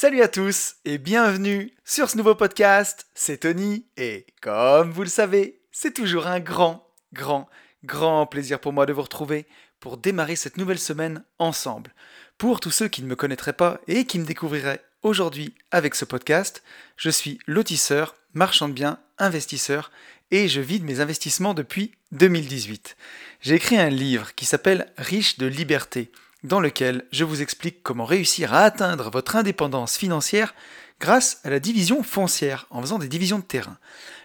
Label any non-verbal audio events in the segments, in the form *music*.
Salut à tous et bienvenue sur ce nouveau podcast. C'est Tony et comme vous le savez, c'est toujours un grand, grand, grand plaisir pour moi de vous retrouver pour démarrer cette nouvelle semaine ensemble. Pour tous ceux qui ne me connaîtraient pas et qui me découvriraient aujourd'hui avec ce podcast, je suis lotisseur, marchand de biens, investisseur et je vis de mes investissements depuis 2018. J'ai écrit un livre qui s'appelle Riche de liberté dans lequel je vous explique comment réussir à atteindre votre indépendance financière grâce à la division foncière en faisant des divisions de terrain.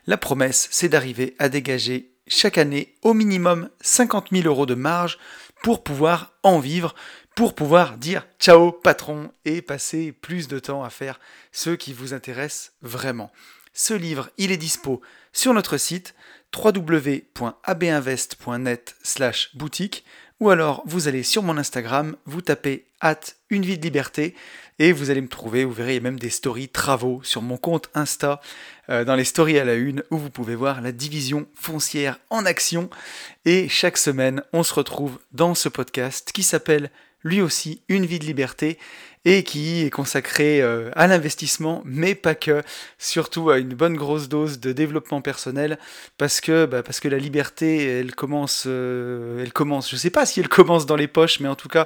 La promesse, c'est d'arriver à dégager chaque année au minimum 50 000 euros de marge pour pouvoir en vivre, pour pouvoir dire ciao patron et passer plus de temps à faire ce qui vous intéresse vraiment. Ce livre, il est dispo sur notre site www.abinvest.net slash boutique ou alors vous allez sur mon Instagram, vous tapez at une vie de liberté et vous allez me trouver, vous verrez, il y a même des stories travaux sur mon compte Insta, euh, dans les stories à la une, où vous pouvez voir la division foncière en action. Et chaque semaine, on se retrouve dans ce podcast qui s'appelle lui aussi Une vie de liberté et qui est consacré euh, à l'investissement, mais pas que, surtout à une bonne grosse dose de développement personnel, parce que, bah, parce que la liberté, elle commence, euh, elle commence, je sais pas si elle commence dans les poches, mais en tout cas,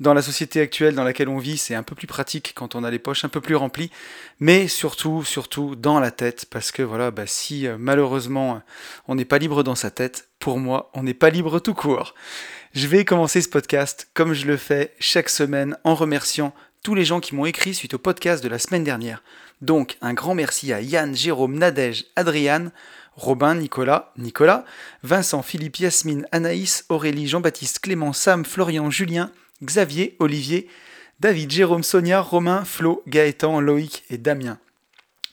dans la société actuelle dans laquelle on vit, c'est un peu plus pratique quand on a les poches un peu plus remplies, mais surtout, surtout dans la tête, parce que voilà, bah, si euh, malheureusement on n'est pas libre dans sa tête, pour moi, on n'est pas libre tout court. Je vais commencer ce podcast comme je le fais chaque semaine en remerciant tous les gens qui m'ont écrit suite au podcast de la semaine dernière. Donc un grand merci à Yann, Jérôme, Nadège, Adriane, Robin, Nicolas, Nicolas, Vincent, Philippe, Yasmine, Anaïs, Aurélie, Jean-Baptiste, Clément, Sam, Florian, Julien, Xavier, Olivier, David, Jérôme, Sonia, Romain, Flo, Gaëtan, Loïc et Damien.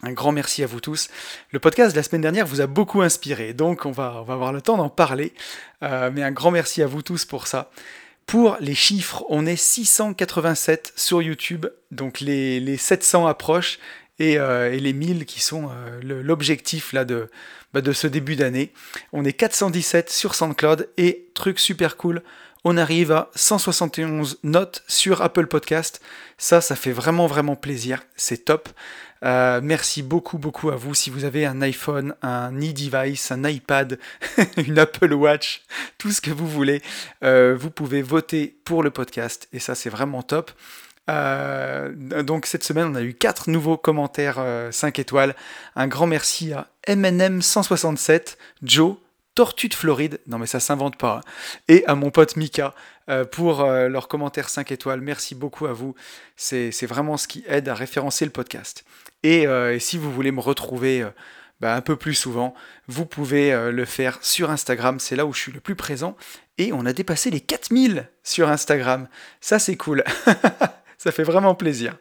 Un grand merci à vous tous. Le podcast de la semaine dernière vous a beaucoup inspiré, donc on va, on avoir le temps d'en parler. Euh, mais un grand merci à vous tous pour ça. Pour les chiffres, on est 687 sur YouTube, donc les, les 700 approchent et, euh, les 1000 qui sont euh, l'objectif de, bah, de ce début d'année. On est 417 sur SoundCloud et truc super cool, on arrive à 171 notes sur Apple Podcast. Ça, ça fait vraiment vraiment plaisir, c'est top. Euh, merci beaucoup, beaucoup à vous. Si vous avez un iPhone, un e-device, un iPad, *laughs* une Apple Watch, tout ce que vous voulez, euh, vous pouvez voter pour le podcast. Et ça, c'est vraiment top. Euh, donc cette semaine, on a eu quatre nouveaux commentaires 5 étoiles. Un grand merci à MNM167, Joe, Tortue de Floride, non mais ça s'invente pas, et à mon pote Mika pour leurs commentaires 5 étoiles. Merci beaucoup à vous. C'est vraiment ce qui aide à référencer le podcast. Euh, et, si vous voulez me retrouver euh, bah, un peu plus souvent, vous pouvez euh, le faire sur Instagram, c'est là où je suis le plus présent. Et on a dépassé les 4000 sur Instagram. Ça c'est cool. *laughs* Ça fait vraiment plaisir.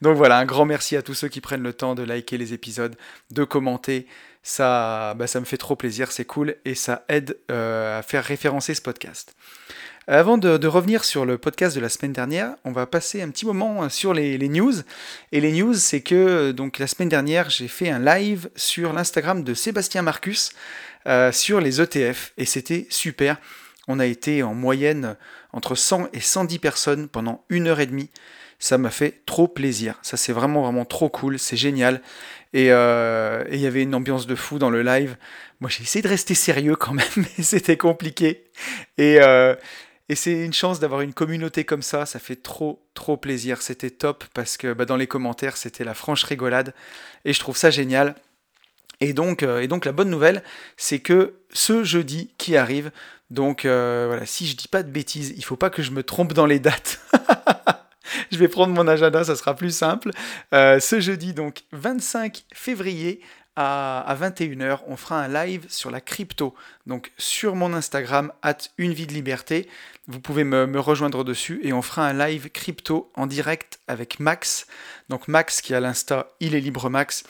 Donc voilà, un grand merci à tous ceux qui prennent le temps de liker les épisodes, de commenter. Ça, bah, ça me fait trop plaisir, c'est cool et ça aide à faire référencer ce podcast. Avant de, revenir sur le podcast de la semaine dernière, on va passer un petit moment euh, sur les, news. Et les news, c'est que euh, donc la semaine dernière, j'ai fait un live sur l'Instagram de Sébastien Marcus euh, sur les ETF et c'était super. On a été en moyenne entre 100 et 110 personnes pendant une heure et demie. Ça m'a fait trop plaisir. Ça c'est vraiment vraiment trop cool. C'est génial. Et il y avait une ambiance de fou dans le live. Moi j'ai essayé de rester sérieux quand même, *laughs* mais c'était compliqué. Et, et c'est une chance d'avoir une communauté comme ça, ça fait trop trop plaisir, c'était top parce que bah, dans les commentaires c'était la franche rigolade et je trouve ça génial. Et donc, euh, la bonne nouvelle, c'est que ce jeudi qui arrive, donc euh, voilà, si je dis pas de bêtises, il faut pas que je me trompe dans les dates. *laughs* *laughs* je vais prendre mon agenda, ça sera plus simple. Euh, ce jeudi, donc 25 février, à, 21h, on fera un live sur la crypto. Donc sur mon Instagram, at une vie de liberté, vous pouvez me, rejoindre dessus et on fera un live crypto en direct avec Max. Donc Max qui a l'Insta, il est libre Max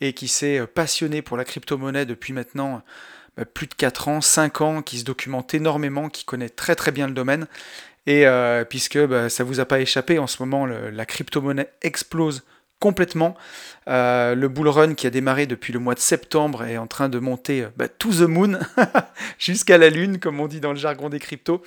et qui s'est euh, passionné pour la crypto-monnaie depuis maintenant bah, plus de 4 ans, 5 ans, qui se documente énormément, qui connaît très très bien le domaine. Et euh, puisque bah, ça vous a pas échappé, en ce moment la crypto-monnaie explose complètement. Euh, le bull run qui a démarré depuis le mois de septembre est en train de monter bah, to the moon, *laughs* jusqu'à la lune, comme on dit dans le jargon des cryptos.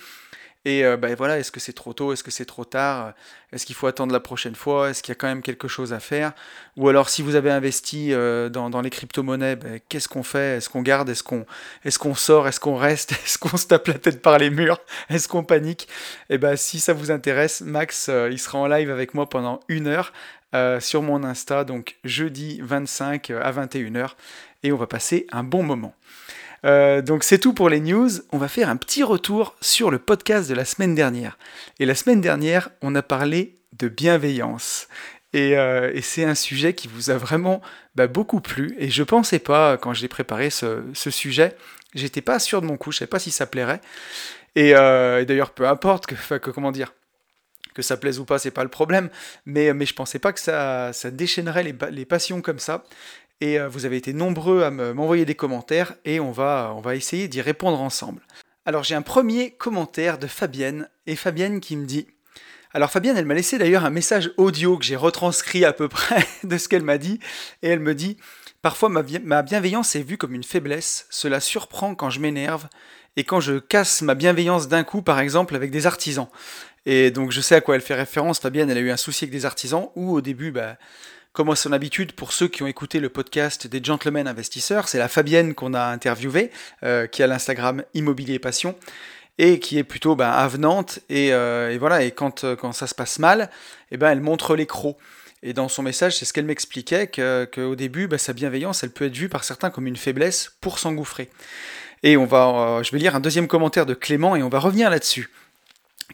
Et ben voilà, est-ce que c'est trop tôt, est-ce que c'est trop tard, est-ce qu'il faut attendre la prochaine fois, est-ce qu'il y a quand même quelque chose à faire? Ou alors si vous avez investi dans, les crypto-monnaies, ben, qu'est-ce qu'on fait? Est-ce qu'on garde? Est-ce qu'on est sort? Est-ce qu'on reste? *laughs* Est-ce qu'on se tape la tête par les murs? Est-ce qu'on panique? Et eh ben si ça vous intéresse, Max, il sera en live avec moi pendant une heure sur mon Insta, donc jeudi 25 à 21h, et on va passer un bon moment. Euh, donc c'est tout pour les news. On va faire un petit retour sur le podcast de la semaine dernière. Et la semaine dernière, on a parlé de bienveillance. Et, euh, c'est un sujet qui vous a vraiment bah, beaucoup plu. Et je pensais pas, quand j'ai préparé ce, sujet, j'étais pas sûr de mon coup, je savais pas si ça plairait. Et, euh, d'ailleurs, peu importe que, comment dire, que ça plaise ou pas, c'est pas le problème. Mais, mais je pensais pas que ça, ça déchaînerait les passions comme ça. Et euh, vous avez été nombreux à m'envoyer des commentaires et on va, essayer d'y répondre ensemble. Alors j'ai un premier commentaire de Fabienne, et Fabienne qui me dit... Alors Fabienne, elle m'a laissé d'ailleurs un message audio que j'ai retranscrit à peu près *laughs* de ce qu'elle m'a dit, et elle me dit, Parfois ma, bienveillance est vue comme une faiblesse, cela surprend quand je m'énerve, et quand je casse ma bienveillance d'un coup, par exemple, avec des artisans. Et donc je sais à quoi elle fait référence, Fabienne, elle a eu un souci avec des artisans, où au début, bah, comme à son habitude, pour ceux qui ont écouté le podcast des Gentlemen Investisseurs, c'est la Fabienne qu'on a interviewée, euh, qui a l'Instagram Immobilier Passion, et qui est plutôt ben, avenante. Euh, et, voilà, et quand, euh, quand ça se passe mal, et eh ben, elle montre les crocs. Et dans son message, c'est ce qu'elle m'expliquait, qu'au début, ben, sa bienveillance, elle peut être vue par certains comme une faiblesse pour s'engouffrer. Et on va, je vais lire un deuxième commentaire de Clément et on va revenir là-dessus.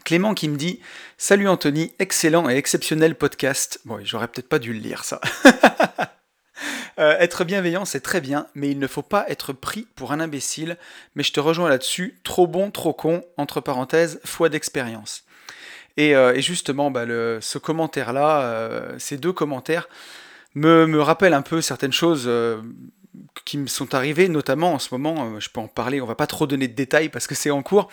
Clément qui me dit Salut Anthony, excellent et exceptionnel podcast. Bon, j'aurais peut-être pas dû le lire ça. *laughs* Euh, être bienveillant, c'est très bien, mais il ne faut pas être pris pour un imbécile. Mais je te rejoins là-dessus. Trop bon, trop con, entre parenthèses, foi d'expérience. Et, euh, justement, bah, ce commentaire-là, euh, ces deux commentaires, me, me rappellent un peu certaines choses qui me sont arrivées, notamment en ce moment, je peux en parler, on va pas trop donner de détails parce que c'est en cours,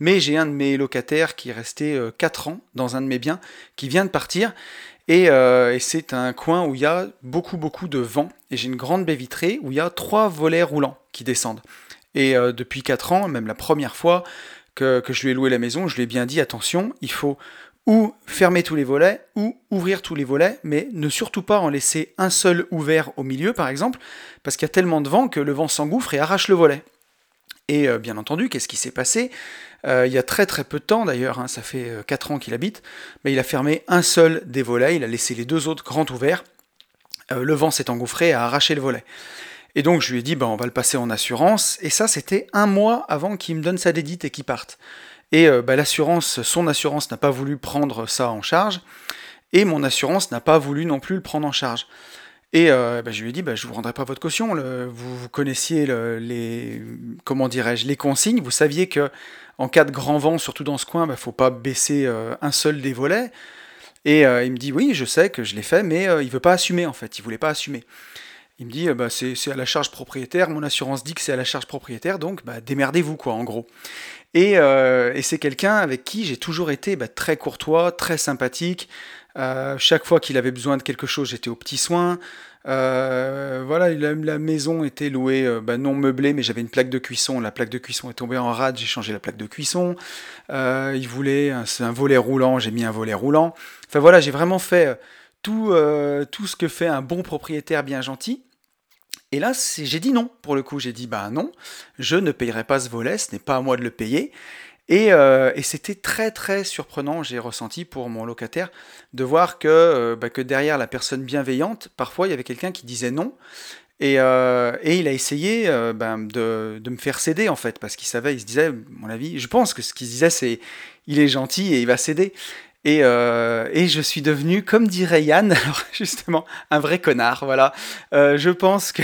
mais j'ai un de mes locataires qui est resté 4 euh, ans dans un de mes biens, qui vient de partir, euh, et, c'est un coin où il y a beaucoup beaucoup de vent, et j'ai une grande baie vitrée où il y a trois volets roulants qui descendent. Et euh, depuis 4 ans, même la première fois que, je lui ai loué la maison, je lui ai bien dit attention, il faut ou fermer tous les volets, ou ouvrir tous les volets, mais ne surtout pas en laisser un seul ouvert au milieu, par exemple, parce qu'il y a tellement de vent que le vent s'engouffre et arrache le volet. Et bien entendu, qu'est-ce qui s'est passé? Euh, il y a très très peu de temps d'ailleurs, hein, ça fait 4 euh, ans qu'il habite, mais il a fermé un seul des volets, il a laissé les deux autres grands ouverts. Euh, le vent s'est engouffré et a arraché le volet. Et donc je lui ai dit, bah, on va le passer en assurance, et ça c'était un mois avant qu'il me donne sa dédite et qu'il parte. Et bah, l'assurance, son assurance n'a pas voulu prendre ça en charge, et mon assurance n'a pas voulu non plus le prendre en charge. Et bah, je lui ai dit, bah, je ne vous rendrai pas votre caution. vous, connaissiez les, comment dirais-je, les consignes. Vous saviez que en cas de grand vent, surtout dans ce coin, il bah, ne faut pas baisser euh, un seul des volets. Et euh, il me dit oui, je sais que je l'ai fait, mais euh, il veut pas assumer en fait, il voulait pas assumer. Il me dit bah, c'est à la charge propriétaire, mon assurance dit que c'est à la charge propriétaire, donc bah, démerdez-vous quoi en gros. Et, c'est quelqu'un avec qui j'ai toujours été bah, très courtois, très sympathique. chaque fois qu'il avait besoin de quelque chose, j'étais au petit soin. Euh, voilà, la, maison était louée euh, bah, non meublée, mais j'avais une plaque de cuisson. La plaque de cuisson est tombée en rade, j'ai changé la plaque de cuisson. Euh, il voulait un, un, volet roulant, j'ai mis un volet roulant. Enfin voilà, j'ai vraiment fait tout ce que fait un bon propriétaire bien gentil. Et là, j'ai dit non, pour le coup. J'ai dit, bah non, je ne payerai pas ce volet, ce n'est pas à moi de le payer. Euh, et, c'était très très surprenant, j'ai ressenti pour mon locataire, de voir que, euh, bah, que derrière la personne bienveillante, parfois il y avait quelqu'un qui disait non. Et, euh, il a essayé ben, de, me faire céder en fait, parce qu'il savait, il se disait, mon avis, je pense que ce qu'il disait c'est, il est gentil et il va céder. Et, et, je suis devenu, comme dirait Yann, *laughs* justement, un vrai connard, voilà. je pense que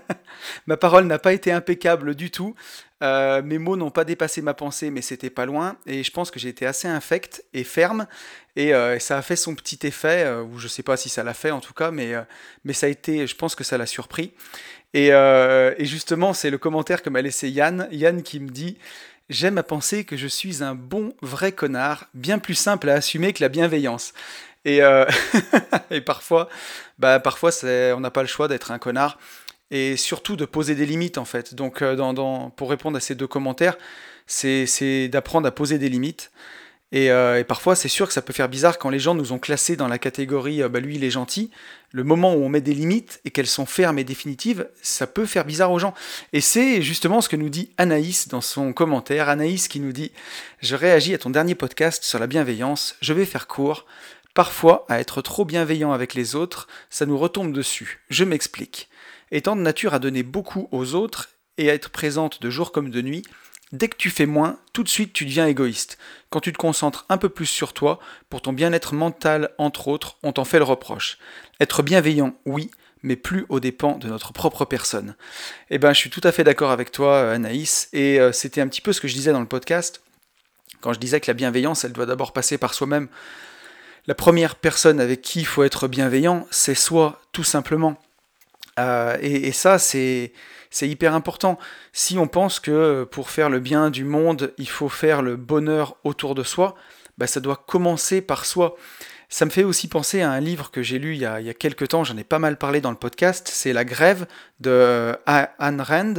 *laughs* ma parole n'a pas été impeccable du tout. Euh, mes mots n'ont pas dépassé ma pensée, mais c'était pas loin. Et je pense que j'ai été assez infect et ferme. Et, euh, ça a fait son petit effet, euh, ou je sais pas si ça l'a fait en tout cas, mais, mais ça a été, je pense que ça l'a surpris. Et, et justement, c'est le commentaire que m'a laissé Yann. Yann qui me dit J'aime à penser que je suis un bon, vrai connard, bien plus simple à assumer que la bienveillance. Et, *laughs* et parfois, bah, parfois on n'a pas le choix d'être un connard et surtout de poser des limites en fait. Donc euh, pour répondre à ces deux commentaires, c'est d'apprendre à poser des limites. Euh, et, parfois, c'est sûr que ça peut faire bizarre quand les gens nous ont classés dans la catégorie bah, lui, il est gentil. Le moment où on met des limites et qu'elles sont fermes et définitives, ça peut faire bizarre aux gens. Et c'est justement ce que nous dit Anaïs dans son commentaire. Anaïs qui nous dit Je réagis à ton dernier podcast sur la bienveillance. Je vais faire court. Parfois, à être trop bienveillant avec les autres, ça nous retombe dessus. Je m'explique. Étant de nature à donner beaucoup aux autres et à être présente de jour comme de nuit, dès que tu fais moins, tout de suite tu deviens égoïste. Quand tu te concentres un peu plus sur toi, pour ton bien-être mental entre autres, on t'en fait le reproche. Être bienveillant, oui, mais plus aux dépens de notre propre personne. Eh ben, je suis tout à fait d'accord avec toi, Anaïs, et euh, c'était un petit peu ce que je disais dans le podcast, quand je disais que la bienveillance, elle doit d'abord passer par soi-même la première personne avec qui il faut être bienveillant, c'est soi, tout simplement. Euh, et, ça, c'est hyper important. Si on pense que pour faire le bien du monde, il faut faire le bonheur autour de soi, bah, ça doit commencer par soi. Ça me fait aussi penser à un livre que j'ai lu il y, a, il y a quelques temps, j'en ai pas mal parlé dans le podcast, c'est La Grève de euh, Anne Rand.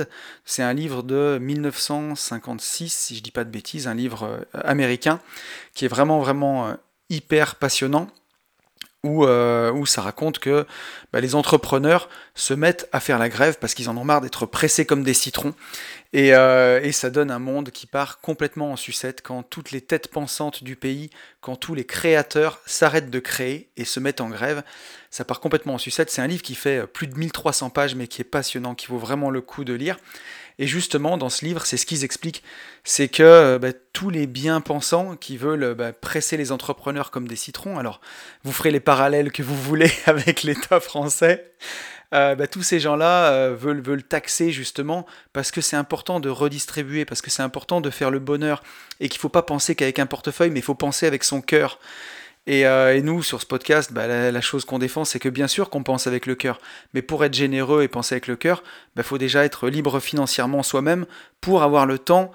C'est un livre de 1956, si je dis pas de bêtises, un livre euh, américain, qui est vraiment, vraiment hyper passionnant où, euh, où, ça raconte que bah, les entrepreneurs se mettent à faire la grève parce qu'ils en ont marre d'être pressés comme des citrons. Et, euh, et, ça donne un monde qui part complètement en sucette quand toutes les têtes pensantes du pays, quand tous les créateurs s'arrêtent de créer et se mettent en grève. Ça part complètement en sucette. C'est un livre qui fait plus de 1300 pages mais qui est passionnant, qui vaut vraiment le coup de lire. Et justement, dans ce livre, c'est ce qu'ils expliquent, c'est que euh, bah, tous les bien-pensants qui veulent bah, presser les entrepreneurs comme des citrons, alors vous ferez les parallèles que vous voulez *laughs* avec l'État français, euh, bah, tous ces gens-là euh, veulent, veulent taxer justement parce que c'est important de redistribuer, parce que c'est important de faire le bonheur, et qu'il ne faut pas penser qu'avec un portefeuille, mais il faut penser avec son cœur. Euh, et, nous, sur ce podcast, bah, la, chose qu'on défend, c'est que bien sûr qu'on pense avec le cœur. Mais pour être généreux et penser avec le cœur, il bah, faut déjà être libre financièrement soi-même pour avoir le temps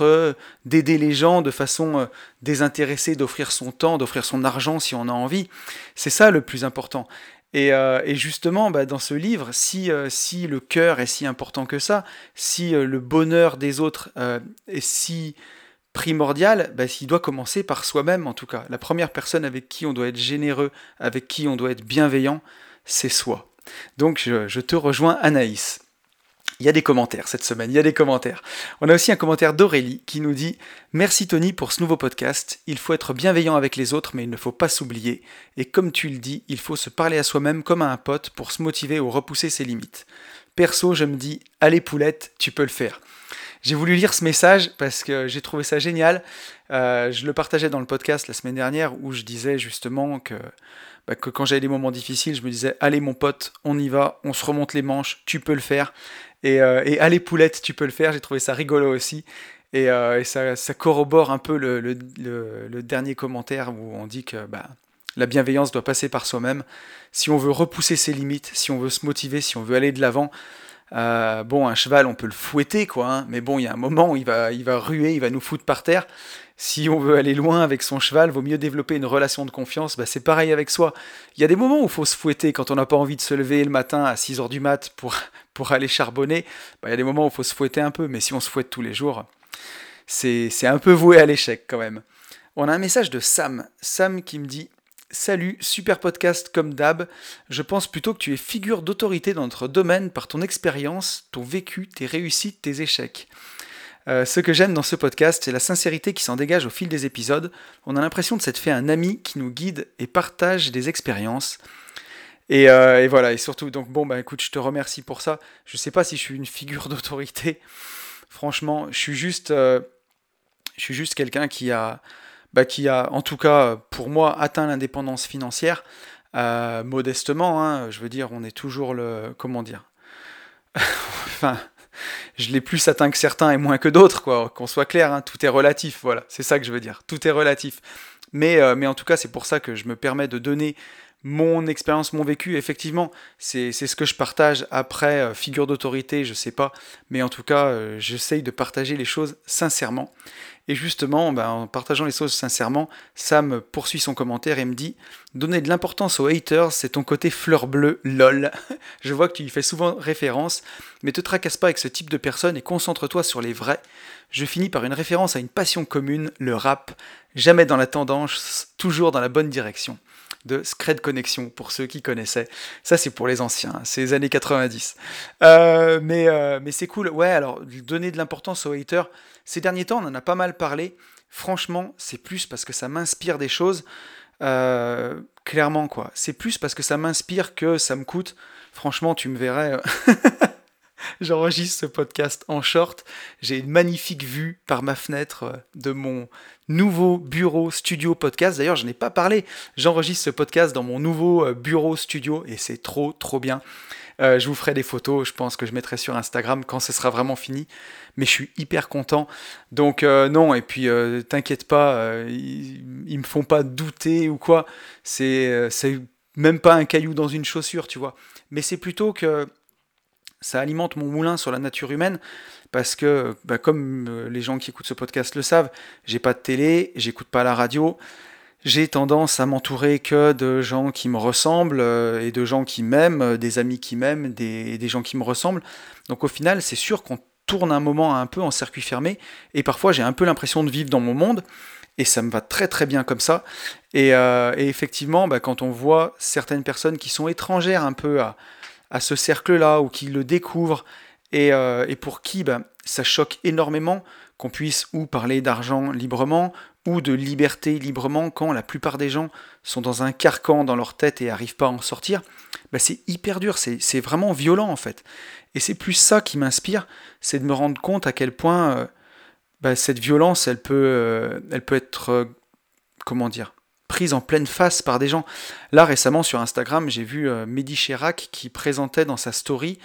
euh, d'aider les gens de façon euh, désintéressée, d'offrir son temps, d'offrir son argent si on a envie. C'est ça le plus important. Et, justement, bah, dans ce livre, si, si le cœur est si important que ça, si le bonheur des autres est si primordial, bah, il doit commencer par soi-même en tout cas. La première personne avec qui on doit être généreux, avec qui on doit être bienveillant, c'est soi. Donc je, te rejoins Anaïs. Il y a des commentaires cette semaine, il y a des commentaires. On a aussi un commentaire d'Aurélie qui nous dit Merci Tony pour ce nouveau podcast. Il faut être bienveillant avec les autres, mais il ne faut pas s'oublier. Et comme tu le dis, il faut se parler à soi-même comme à un pote pour se motiver ou repousser ses limites. Perso, je me dis Allez poulette, tu peux le faire. J'ai voulu lire ce message parce que j'ai trouvé ça génial. Euh, je le partageais dans le podcast la semaine dernière où je disais justement bah, que quand j'avais des moments difficiles, je me disais Allez, mon pote, on y va, on se remonte les manches, tu peux le faire. Et, euh, et Allez, poulette, tu peux le faire. J'ai trouvé ça rigolo aussi. Et, euh, ça, ça, corrobore un peu le, dernier commentaire où on dit que bah, la bienveillance doit passer par soi-même. Si on veut repousser ses limites, si on veut se motiver, si on veut aller de l'avant, euh, bon, un cheval, on peut le fouetter, quoi, hein, mais bon, il y a un moment où il va, il va ruer, il va nous foutre par terre. Si on veut aller loin avec son cheval, vaut mieux développer une relation de confiance. Bah, c'est pareil avec soi. Il y a des moments où il faut se fouetter quand on n'a pas envie de se lever le matin à 6h du mat *laughs* pour, aller charbonner. Bah, il y a des moments où il faut se fouetter un peu, mais si on se fouette tous les jours, c'est un peu voué à l'échec quand même. On a un message de Sam. Sam qui me dit Salut, super podcast comme d'hab. Je pense plutôt que tu es figure d'autorité dans notre domaine par ton expérience, ton vécu, tes réussites, tes échecs. Euh, ce que j'aime dans ce podcast, c'est la sincérité qui s'en dégage au fil des épisodes. On a l'impression de s'être fait un ami qui nous guide et partage des expériences. Et, euh, voilà, et surtout, donc bon, bah écoute, je te remercie pour ça. Je sais pas si je suis une figure *laughs* d'autorité. Franchement, je suis juste, euh, juste quelqu'un qui a, bah, qui a en tout cas pour moi atteint l'indépendance financière modestement. Hein, je veux dire, on est toujours le comment dire? *laughs* enfin, je l'ai plus atteint que certains et moins que d'autres, quoi. Qu'on soit clair, hein, tout est relatif. Voilà, c'est ça que je veux dire. Tout est relatif. Mais, euh, mais en tout cas, c'est pour ça que je me permets de donner mon expérience, mon vécu, effectivement, c'est ce que je partage après, euh, figure d'autorité, je sais pas, mais en tout cas, j'essaye de partager les choses sincèrement. Et justement, ben, en partageant les choses sincèrement, Sam poursuit son commentaire et me dit Donner de l'importance aux haters, c'est ton côté fleur bleue, lol. *laughs* Je vois que tu y fais souvent référence, mais te tracasse pas avec ce type de personnes et concentre-toi sur les vrais. Je finis par une référence à une passion commune, le rap. Jamais dans la tendance, toujours dans la bonne direction de Scred Connection, pour ceux qui connaissaient. Ça, c'est pour les anciens, hein, c'est les années 90. Euh, mais euh, mais c'est cool. Ouais, alors, donner de l'importance aux haters. Ces derniers temps, on en a pas mal parlé. Franchement, c'est plus parce que ça m'inspire des choses. Euh, clairement, quoi. C'est plus parce que ça m'inspire que ça me coûte. Franchement, tu me verrais. *laughs* J'enregistre ce podcast en short. J'ai une magnifique vue par ma fenêtre de mon nouveau bureau studio podcast. D'ailleurs, je n'ai pas parlé. J'enregistre ce podcast dans mon nouveau euh, bureau studio et c'est trop, trop bien. Euh, je vous ferai des photos, je pense que je mettrai sur Instagram quand ce sera vraiment fini. Mais je suis hyper content. Donc euh, non, et puis t'inquiète pas, ils, ils, me font pas douter ou quoi. C'est même pas un caillou dans une chaussure, tu vois. Mais c'est plutôt que ça alimente mon moulin sur la nature humaine parce que, bah, comme euh, les gens qui écoutent ce podcast le savent, j'ai pas de télé, j'écoute pas la radio, j'ai tendance à m'entourer que de gens qui me ressemblent euh, et de gens qui m'aiment, euh, des amis qui m'aiment, des, des, gens qui me ressemblent. Donc au final, c'est sûr qu'on tourne un moment un peu en circuit fermé et parfois j'ai un peu l'impression de vivre dans mon monde et ça me va très très bien comme ça. Et, effectivement, bah, quand on voit certaines personnes qui sont étrangères un peu à, à ce cercle-là ou qui le découvrent euh, et, pour qui bah, ça choque énormément qu'on puisse ou parler d'argent librement ou de liberté librement quand la plupart des gens sont dans un carcan dans leur tête et n'arrivent pas à en sortir, bah, c'est hyper dur, c'est vraiment violent en fait. Et c'est plus ça qui m'inspire, c'est de me rendre compte à quel point euh, bah, cette violence, elle peut, euh, elle peut être, comment dire, prise en pleine face par des gens. Là récemment sur Instagram, j'ai vu Mehdi Chirac qui présentait dans sa story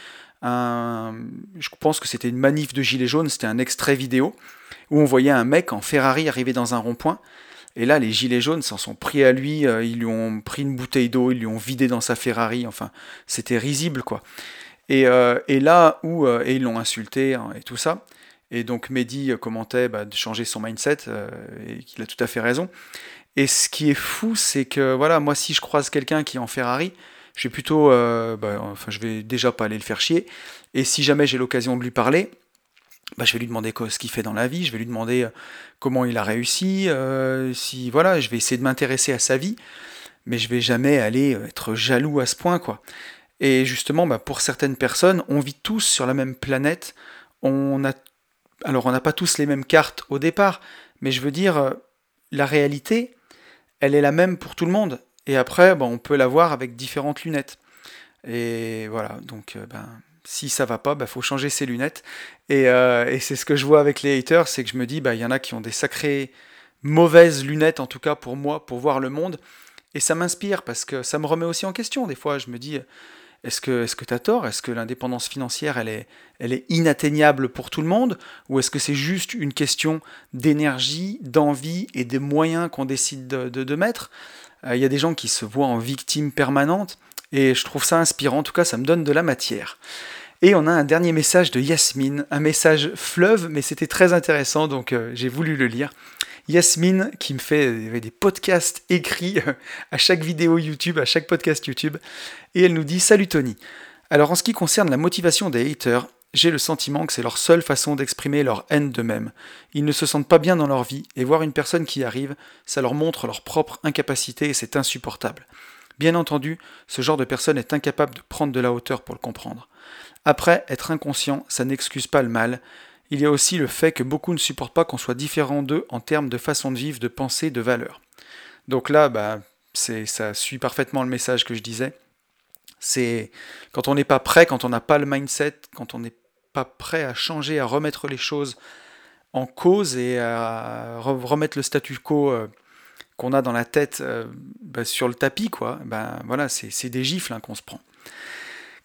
je pense que c'était une manif de gilets jaunes, c'était un extrait vidéo, où on voyait un mec en Ferrari arriver dans un rond-point. Et là, les gilets jaunes s'en sont pris à lui, euh, ils lui ont pris une bouteille d'eau, ils lui ont vidé dans sa Ferrari, enfin, c'était risible, quoi. Et, euh, là où, euh, et ils l'ont insulté, hein, et tout ça. Et donc Mehdi commentait bah, de changer son mindset, et qu'il a tout à fait raison. Et ce qui est fou, c'est que, voilà, moi, si je croise quelqu'un qui est en Ferrari, je vais plutôt, euh, bah, enfin, je vais déjà pas aller le faire chier. Et si jamais j'ai l'occasion de lui parler, bah, je vais lui demander ce qu'il fait dans la vie, je vais lui demander euh, comment il a réussi, euh, si voilà, je vais essayer de m'intéresser à sa vie, mais je vais jamais aller être jaloux à ce point, quoi. Et justement, bah, pour certaines personnes, on vit tous sur la même planète. On a, alors on n'a pas tous les mêmes cartes au départ, mais je veux dire, la réalité, elle est la même pour tout le monde. Et après, on peut l'avoir avec différentes lunettes. Et voilà, donc euh, ben, si ça va pas, il ben, faut changer ses lunettes. Euh, et, c'est ce que je vois avec les haters, c'est que je me dis, ben, il y en a qui ont des sacrées mauvaises lunettes, en tout cas pour moi, pour voir le monde. Et ça m'inspire parce que ça me remet aussi en question. Des fois, je me dis, est-ce que tu as tort? Est-ce que l'indépendance financière, elle est, elle est inatteignable pour tout le monde? Ou est-ce que c'est juste une question d'énergie, d'envie et des moyens qu'on décide de, de mettre? Euh, il y a des gens qui se voient en victime permanente, et je trouve ça inspirant, en tout cas ça me donne de la matière. Et on a un dernier message de Yasmine, un message fleuve, mais c'était très intéressant, donc euh, j'ai voulu le lire. Yasmine qui me fait des podcasts écrits *laughs* à chaque vidéo YouTube, à chaque podcast YouTube, et elle nous dit Salut Tony. Alors en ce qui concerne la motivation des haters, j'ai le sentiment que c'est leur seule façon d'exprimer leur haine d'eux-mêmes. Ils ne se sentent pas bien dans leur vie, et voir une personne qui arrive, ça leur montre leur propre incapacité et c'est insupportable. Bien entendu, ce genre de personne est incapable de prendre de la hauteur pour le comprendre. Après, être inconscient, ça n'excuse pas le mal. Il y a aussi le fait que beaucoup ne supportent pas qu'on soit différent d'eux en termes de façon de vivre, de pensée, de valeur. Donc là, bah, ça suit parfaitement le message que je disais. C'est quand on n'est pas prêt, quand on n'a pas le mindset, quand on n'est pas prêt à changer, à remettre les choses en cause et à remettre le statu quo euh, qu'on a dans la tête euh, bah, sur le tapis, quoi, ben voilà, c'est des gifles hein, qu'on se prend.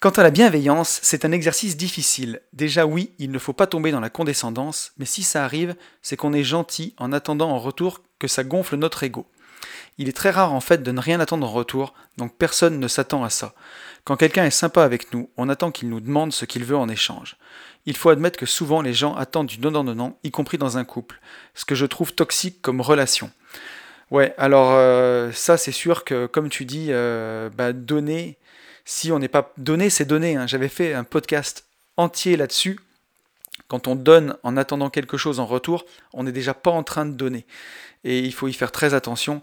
Quant à la bienveillance, c'est un exercice difficile. Déjà oui, il ne faut pas tomber dans la condescendance, mais si ça arrive, c'est qu'on est gentil en attendant en retour que ça gonfle notre ego. Il est très rare en fait de ne rien attendre en retour, donc personne ne s'attend à ça. Quand quelqu'un est sympa avec nous, on attend qu'il nous demande ce qu'il veut en échange. Il faut admettre que souvent les gens attendent du donnant-donnant, y compris dans un couple, ce que je trouve toxique comme relation. Ouais, alors euh, ça c'est sûr que comme tu dis, euh, bah, donner, si on n'est pas donné, c'est donner. Hein. J'avais fait un podcast entier là-dessus. Quand on donne en attendant quelque chose en retour, on n'est déjà pas en train de donner. Et il faut y faire très attention.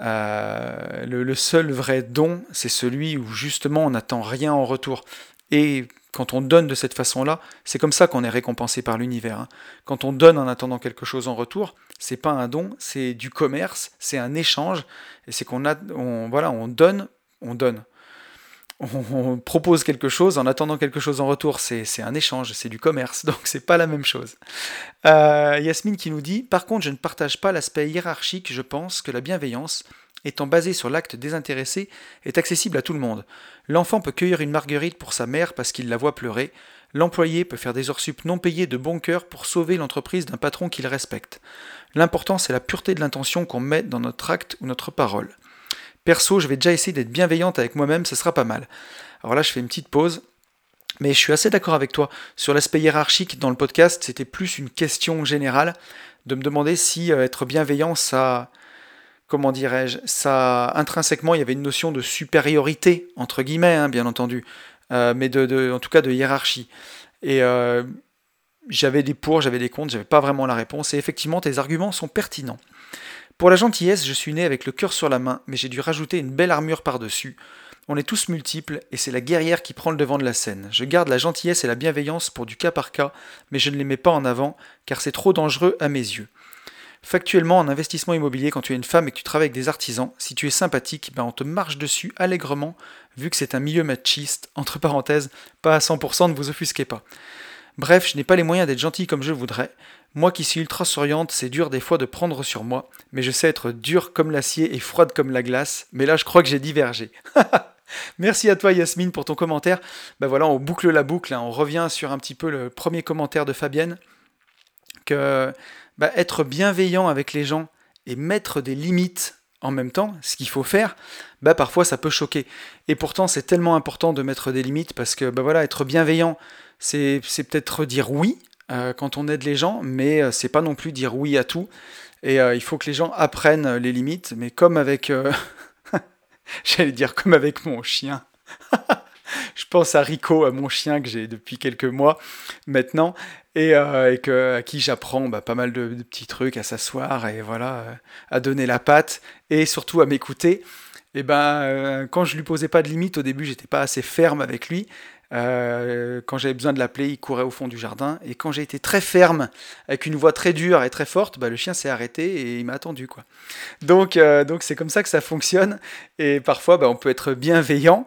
Euh, le, seul vrai don, c'est celui où justement on n'attend rien en retour. Et quand on donne de cette façon-là, c'est comme ça qu'on est récompensé par l'univers. Hein. Quand on donne en attendant quelque chose en retour, c'est pas un don, c'est du commerce, c'est un échange, et c'est qu'on a, voilà, on donne, on donne. On, propose quelque chose en attendant quelque chose en retour, c'est un échange, c'est du commerce, *laughs* donc c'est pas la même chose. Euh, Yasmine qui nous dit, par contre, je ne partage pas l'aspect hiérarchique, je pense que la bienveillance, étant basée sur l'acte désintéressé, est accessible à tout le monde. L'enfant peut cueillir une marguerite pour sa mère parce qu'il la voit pleurer. L'employé peut faire des heures non payées de bon cœur pour sauver l'entreprise d'un patron qu'il respecte. L'important, c'est la pureté de l'intention qu'on met dans notre acte ou notre parole. Perso, je vais déjà essayer d'être bienveillante avec moi-même, ce sera pas mal. Alors là, je fais une petite pause. Mais je suis assez d'accord avec toi. Sur l'aspect hiérarchique dans le podcast, c'était plus une question générale de me demander si euh, être bienveillant, ça, comment dirais-je, ça intrinsèquement il y avait une notion de supériorité entre guillemets, hein, bien entendu, euh, mais de, en tout cas de hiérarchie. Et euh, j'avais des pour, j'avais des contre, j'avais pas vraiment la réponse. Et effectivement, tes arguments sont pertinents. Pour la gentillesse, je suis né avec le cœur sur la main, mais j'ai dû rajouter une belle armure par-dessus. On est tous multiples, et c'est la guerrière qui prend le devant de la scène. Je garde la gentillesse et la bienveillance pour du cas par cas, mais je ne les mets pas en avant, car c'est trop dangereux à mes yeux. Factuellement, en investissement immobilier, quand tu es une femme et que tu travailles avec des artisans, si tu es sympathique, ben on te marche dessus allègrement, vu que c'est un milieu machiste, entre parenthèses, pas à 100%, ne vous offusquez pas. Bref, je n'ai pas les moyens d'être gentil comme je voudrais. Moi qui suis ultra souriante, c'est dur des fois de prendre sur moi, mais je sais être dur comme l'acier et froide comme la glace, mais là je crois que j'ai divergé. *laughs* Merci à toi Yasmine pour ton commentaire. Ben voilà, on boucle la boucle, hein. on revient sur un petit peu le premier commentaire de Fabienne, que bah, être bienveillant avec les gens et mettre des limites en même temps, ce qu'il faut faire, bah parfois ça peut choquer. Et pourtant c'est tellement important de mettre des limites parce que bah voilà, être bienveillant, c'est peut-être dire oui quand on aide les gens, mais euh, c'est pas non plus dire oui à tout. Et euh, il faut que les gens apprennent les limites, mais comme avec, *laughs* j'allais dire comme avec mon chien. *laughs* je pense à Rico, à mon chien que j'ai depuis quelques mois maintenant, et, euh, à qui j'apprends bah, pas mal de, petits trucs, à s'asseoir et voilà, euh, à donner la patte, et surtout à m'écouter. Et ben, euh, quand je lui posais pas de limite au début, j'étais pas assez ferme avec lui. Quand j'avais besoin de l'appeler, il courait au fond du jardin. Et quand j'ai été très ferme, avec une voix très dure et très forte, bah, le chien s'est arrêté et il m'a attendu. Quoi. Donc, donc c'est comme ça que ça fonctionne. Et parfois, bah, on peut être bienveillant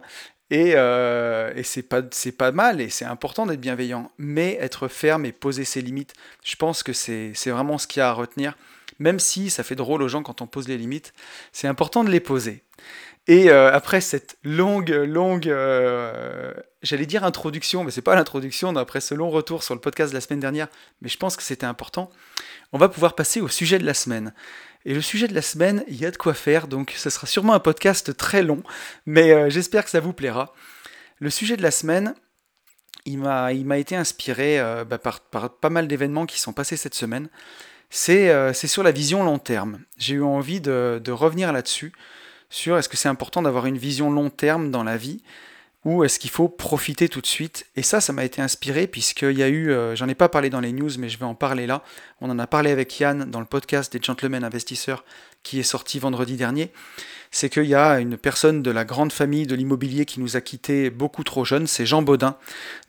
et, euh, et c'est pas, pas mal et c'est important d'être bienveillant, mais être ferme et poser ses limites, je pense que c'est vraiment ce qu'il y a à retenir. Même si ça fait drôle aux gens quand on pose les limites, c'est important de les poser. Et euh, après cette longue, longue, euh, j'allais dire introduction, mais c'est pas l'introduction, après ce long retour sur le podcast de la semaine dernière, mais je pense que c'était important, on va pouvoir passer au sujet de la semaine. Et le sujet de la semaine, il y a de quoi faire, donc ce sera sûrement un podcast très long, mais euh, j'espère que ça vous plaira. Le sujet de la semaine, il m'a, été inspiré bah, par, pas mal d'événements qui sont passés cette semaine. C'est, sur la vision long terme. J'ai eu envie de revenir là-dessus, sur est-ce que c'est important d'avoir une vision long terme dans la vie ou est-ce qu'il faut profiter tout de suite Et ça, ça m'a été inspiré puisqu'il y a eu, euh, j'en ai pas parlé dans les news, mais je vais en parler là. On en a parlé avec Yann dans le podcast des Gentlemen Investisseurs qui est sorti vendredi dernier. C'est qu'il y a une personne de la grande famille de l'immobilier qui nous a quittés beaucoup trop jeunes, c'est Jean Baudin.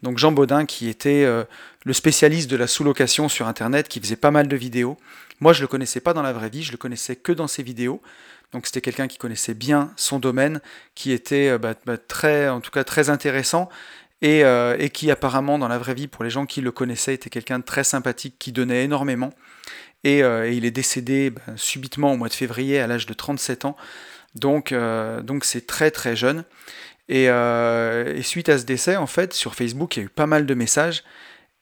Donc Jean Baudin qui était euh, le spécialiste de la sous-location sur Internet, qui faisait pas mal de vidéos. Moi, je le connaissais pas dans la vraie vie, je le connaissais que dans ses vidéos. Donc c'était quelqu'un qui connaissait bien son domaine, qui était euh, bah, bah, très, en tout cas très intéressant euh, et, qui apparemment dans la vraie vie, pour les gens qui le connaissaient, était quelqu'un de très sympathique, qui donnait énormément. Et, euh, il est décédé bah, subitement au mois de février à l'âge de 37 ans. Donc donc c'est très très jeune. Et, et, suite à ce décès, en fait, sur Facebook, il y a eu pas mal de messages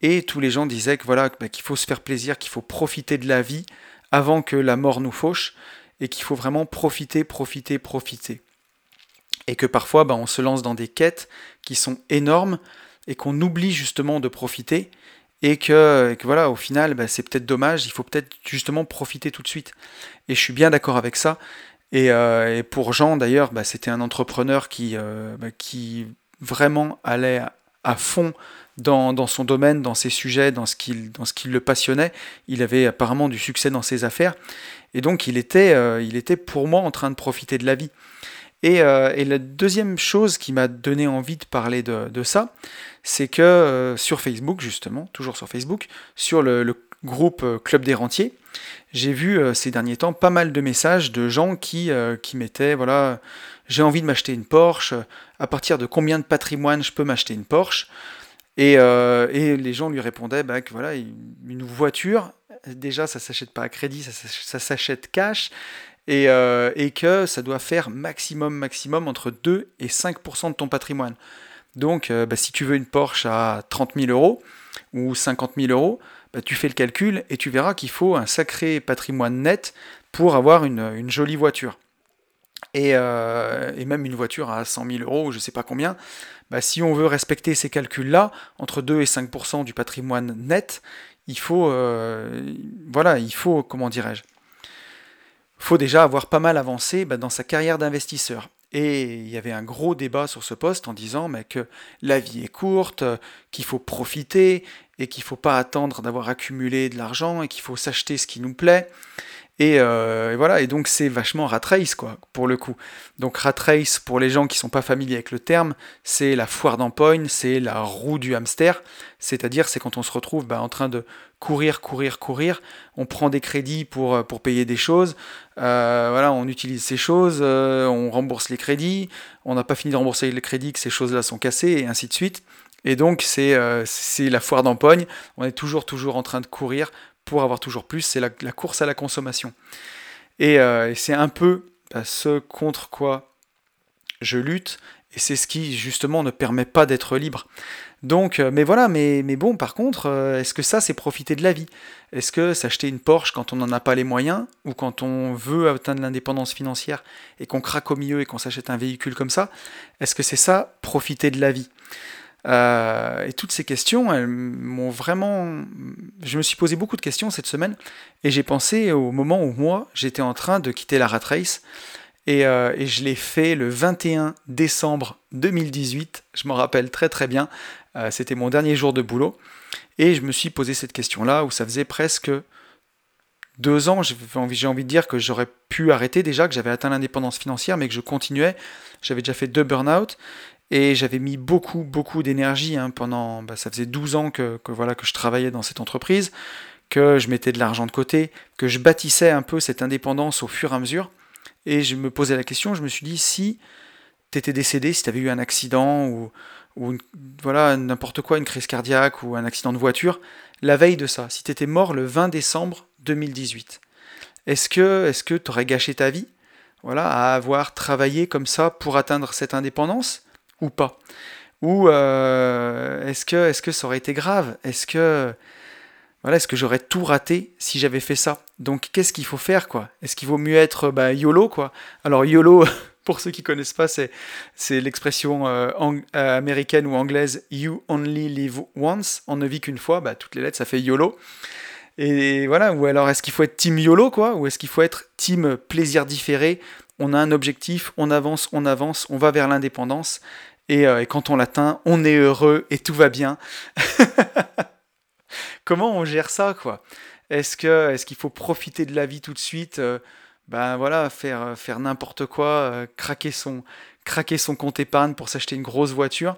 et tous les gens disaient que voilà qu'il faut se faire plaisir, qu'il faut profiter de la vie avant que la mort nous fauche. et qu'il faut vraiment profiter, profiter, profiter. Et que parfois, bah, on se lance dans des quêtes qui sont énormes et qu'on oublie justement de profiter et que, voilà, au final, bah, c'est peut-être dommage, il faut peut-être justement profiter tout de suite. Et je suis bien d'accord avec ça. Et, euh, pour Jean, d'ailleurs, bah, c'était un entrepreneur qui, euh, qui vraiment allait à fond dans, son domaine, dans ses sujets, dans ce, qui, dans ce qui le passionnait. Il avait apparemment du succès dans ses affaires. Et donc il était, euh, il était pour moi en train de profiter de la vie. Et, euh, la deuxième chose qui m'a donné envie de parler de, ça, c'est que euh, sur Facebook, justement, toujours sur Facebook, sur le, groupe Club des Rentiers, j'ai vu ces derniers temps pas mal de messages de gens qui, qui mettaient, voilà, j'ai envie de m'acheter une Porsche, à partir de combien de patrimoine je peux m'acheter une Porsche? Euh, et, les gens lui répondaient bah, voilà, une voiture, déjà ça s'achète pas à crédit, ça, s'achète cash, euh, et, que ça doit faire maximum, maximum entre 2 et 5% de ton patrimoine. Donc euh, bah, si tu veux une Porsche à 30 000 euros ou 50 000 euros, bah, tu fais le calcul et tu verras qu'il faut un sacré patrimoine net pour avoir une, jolie voiture. Et, et, même une voiture à 100 000 euros, je ne sais pas combien, bah, si on veut respecter ces calculs-là, entre 2 et 5% du patrimoine net, il faut, euh, voilà, il faut, comment dirais-je, faut déjà avoir pas mal avancé bah, dans sa carrière d'investisseur. Et il y avait un gros débat sur ce poste en disant que la vie est courte, qu'il faut profiter et qu'il ne faut pas attendre d'avoir accumulé de l'argent et qu'il faut s'acheter ce qui nous plaît. Euh, et, voilà, et donc c'est vachement rat race, quoi, pour le coup. Donc rat race, pour les gens qui sont pas familiers avec le terme, c'est la foire d'empoigne, c'est la roue du hamster, c'est-à-dire c'est quand on se retrouve bah, en train de courir, courir, courir, on prend des crédits pour, euh, pour payer des choses, euh, voilà, on utilise ces choses, on rembourse les crédits, on n'a pas fini de rembourser les crédits, que ces choses-là sont cassées, et ainsi de suite. Et donc c'est c'est la foire d'empoigne, on est toujours, toujours en train de courir pour avoir toujours plus, c'est la, course à la consommation. Euh, et, c'est un peu bah, ce contre quoi je lutte, et c'est ce qui justement ne permet pas d'être libre. Donc, euh, mais voilà, mais, mais bon, par contre, euh, est-ce que ça, c'est profiter de la vie? Est-ce que s'acheter une Porsche quand on n'en a pas les moyens, ou quand on veut atteindre l'indépendance financière et qu'on craque au milieu et qu'on s'achète un véhicule comme ça, est-ce que c'est ça, profiter de la vie? Euh, et toutes ces questions, elles m'ont vraiment. Je me suis posé beaucoup de questions cette semaine et j'ai pensé au moment où moi, j'étais en train de quitter la rat race et, euh, je l'ai fait le 21 décembre 2018. Je m'en rappelle très très bien. Euh, c'était mon dernier jour de boulot et je me suis posé cette question-là où ça faisait presque deux ans, j'ai envie, envie de dire que j'aurais pu arrêter déjà, que j'avais atteint l'indépendance financière, mais que je continuais. J'avais déjà fait deux burn-out et j'avais mis beaucoup, beaucoup d'énergie hein, pendant. Bah, ça faisait 12 ans que, voilà, que je travaillais dans cette entreprise, que je mettais de l'argent de côté, que je bâtissais un peu cette indépendance au fur et à mesure. Et je me posais la question, je me suis dit, si tu étais décédé, si tu avais eu un accident ou, ou voilà, n'importe quoi, une crise cardiaque ou un accident de voiture, la veille de ça, si tu étais mort le 20 décembre 2018, est-ce que est-ce que tu aurais gâché ta vie voilà, à avoir travaillé comme ça pour atteindre cette indépendance? Ou pas. Ou euh, est-ce que, est que ça aurait été grave? Est-ce que, voilà, est-ce que j'aurais tout raté si j'avais fait ça? Donc qu'est-ce qu'il faut faire quoi? Est-ce qu'il vaut mieux être bah, YOLO quoi? Alors YOLO, *laughs* pour ceux qui connaissent pas, c'est, l'expression euh, euh, américaine ou anglaise You only live once, on ne vit qu'une fois, bah, toutes les lettres ça fait YOLO. Et voilà, ou alors est-ce qu'il faut être team YOLO quoi? Ou est-ce qu'il faut être team plaisir différé? On a un objectif, on avance, on avance, on va vers l'indépendance, euh, et, quand on l'atteint, on est heureux et tout va bien. *laughs* Comment on gère ça, quoi? Est-ce que est-ce qu'il faut profiter de la vie tout de suite euh, Ben voilà, faire faire n'importe quoi, euh, craquer son craquer son compte épargne pour s'acheter une grosse voiture,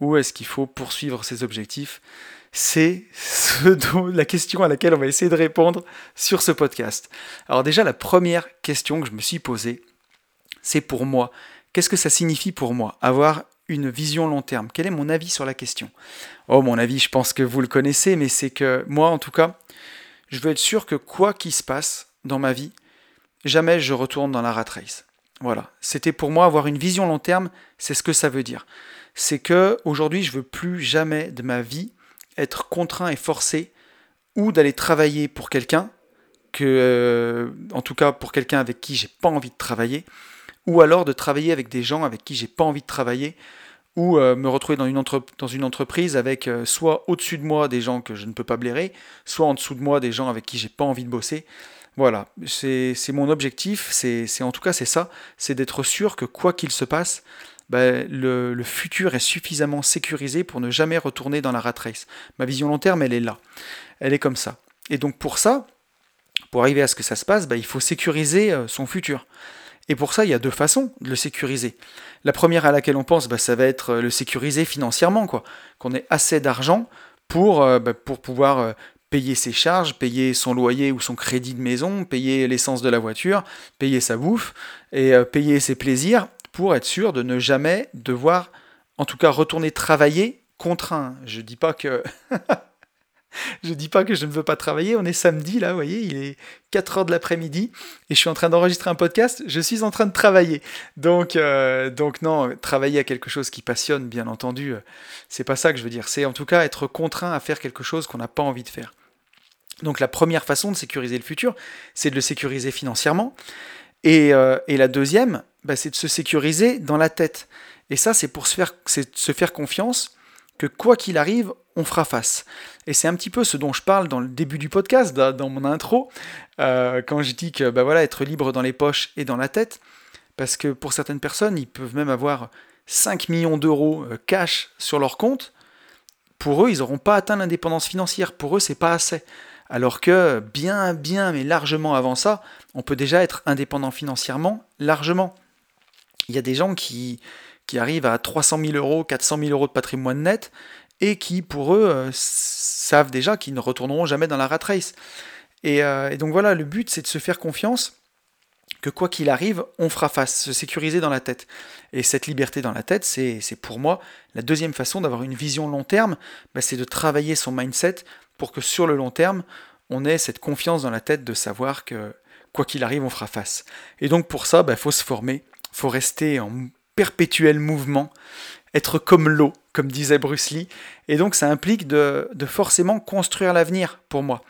ou est-ce qu'il faut poursuivre ses objectifs? C'est *laughs* la question à laquelle on va essayer de répondre sur ce podcast. Alors déjà, la première question que je me suis posée, c'est pour moi. Qu'est-ce que ça signifie pour moi? Avoir une vision long terme. Quel est mon avis sur la question? Oh, mon avis, je pense que vous le connaissez, mais c'est que moi, en tout cas, je veux être sûr que quoi qu'il se passe dans ma vie, jamais je retourne dans la rat race. Voilà, c'était pour moi avoir une vision long terme, c'est ce que ça veut dire. C'est que aujourd'hui, je veux plus jamais de ma vie être contraint et forcé ou d'aller travailler pour quelqu'un que, euh, en tout cas pour quelqu'un avec qui j'ai pas envie de travailler, ou alors de travailler avec des gens avec qui j'ai pas envie de travailler, ou euh, me retrouver dans une, entreprise avec euh, soit au-dessus de moi des gens que je ne peux pas blairer, soit en dessous de moi des gens avec qui j'ai pas envie de bosser. Voilà, c'est mon objectif, c'est en tout cas c'est ça, c'est d'être sûr que quoi qu'il se passe, ben, le, le, futur est suffisamment sécurisé pour ne jamais retourner dans la rat race. Ma vision long terme, elle est là, elle est comme ça. Et donc pour ça, pour arriver à ce que ça se passe, ben, il faut sécuriser euh, son futur. Et pour ça, il y a deux façons de le sécuriser. La première à laquelle on pense, bah, ça va être euh, le sécuriser financièrement, quoi. Qu'on ait assez d'argent pour, euh, bah, pouvoir euh, payer ses charges, payer son loyer ou son crédit de maison, payer l'essence de la voiture, payer sa bouffe et payer ses plaisirs pour être sûr de ne jamais devoir, en tout cas, retourner travailler contraint. Je dis pas que *laughs* je dis pas que je ne veux pas travailler, on est samedi là, vous voyez, il est 4 heures de l'après-midi et je suis en train d'enregistrer un podcast, je suis en train de travailler. Donc, euh, donc non, travailler à quelque chose qui passionne, bien entendu, euh, c'est pas ça que je veux dire, c'est en tout cas être contraint à faire quelque chose qu'on n'a pas envie de faire. Donc la première façon de sécuriser le futur, c'est de le sécuriser financièrement. Et, euh, la deuxième, bah, c'est de se sécuriser dans la tête. Et ça, c'est pour se faire confiance que quoi qu'il arrive, on fera face. Et c'est un petit peu ce dont je parle dans le début du podcast, dans mon intro, euh, quand je dis que bah voilà, être libre dans les poches et dans la tête, parce que pour certaines personnes, ils peuvent même avoir 5 millions d'euros euh, cash sur leur compte. Pour eux, ils n'auront pas atteint l'indépendance financière. Pour eux, c'est pas assez. Alors que bien, bien, mais largement avant ça, on peut déjà être indépendant financièrement, largement. Il y a des gens qui, qui arrivent à 300 000 euros, 400 000 euros de patrimoine net, et qui, pour eux, euh, savent déjà qu'ils ne retourneront jamais dans la rat race. Euh, et, donc voilà, le but, c'est de se faire confiance que quoi qu'il arrive, on fera face, se sécuriser dans la tête. Et cette liberté dans la tête, c'est pour moi la deuxième façon d'avoir une vision long terme, bah, c'est de travailler son mindset pour que sur le long terme, on ait cette confiance dans la tête de savoir que quoi qu'il arrive, on fera face. Et donc pour ça, il bah, faut se former, il faut rester en perpétuel mouvement, être comme l'eau, comme disait Bruce Lee. Et donc ça implique de, forcément construire l'avenir pour moi.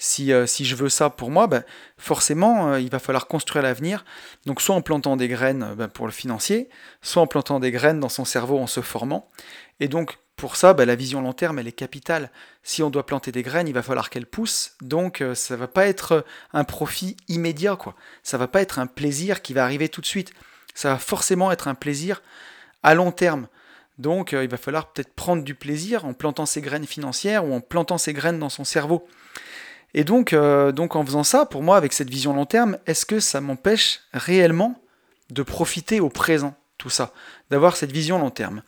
Si, euh, si, je veux ça pour moi, ben, forcément, euh, il va falloir construire l'avenir. Donc soit en plantant des graines euh, ben, pour le financier, soit en plantant des graines dans son cerveau en se formant. Et donc pour ça, ben, la vision long terme, elle est capitale. Si on doit planter des graines, il va falloir qu'elles poussent. Donc ça va pas être un profit immédiat, quoi. Ça va pas être un plaisir qui va arriver tout de suite ça va forcément être un plaisir à long terme. Donc euh, il va falloir peut-être prendre du plaisir en plantant ses graines financières ou en plantant ses graines dans son cerveau. Et donc, euh, donc en faisant ça, pour moi, avec cette vision long terme, est-ce que ça m'empêche réellement de profiter au présent, tout ça, d'avoir cette vision long terme?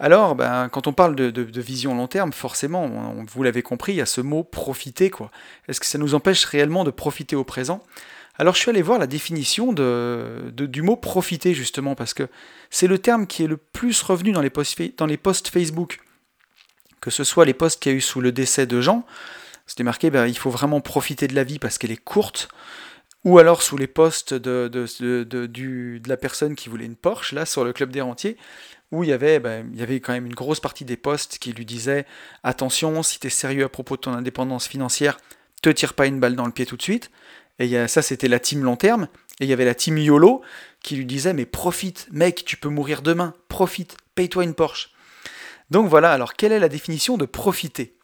Alors, ben, quand on parle de, vision long terme, forcément, vous l'avez compris, il y a ce mot profiter. quoi. Est-ce que ça nous empêche réellement de profiter au présent? Alors je suis allé voir la définition du mot profiter justement parce que c'est le terme qui est le plus revenu dans les posts, Facebook. Que ce soit les posts qu'il y a eu sous le décès de Jean, c'était marqué ben, il faut vraiment profiter de la vie parce qu'elle est courte, ou alors sous les posts de, de, la personne qui voulait une Porsche, là sur le club des rentiers, où il y, avait, ben, il y avait quand même une grosse partie des posts qui lui disaient attention, si tu es sérieux à propos de ton indépendance financière, te tire pas une balle dans le pied tout de suite. Et ça, c'était la team long terme. Et il y avait la team YOLO qui lui disait Mais profite, mec, tu peux mourir demain, profite, paye-toi une Porsche. Donc voilà, alors quelle est la définition de profiter?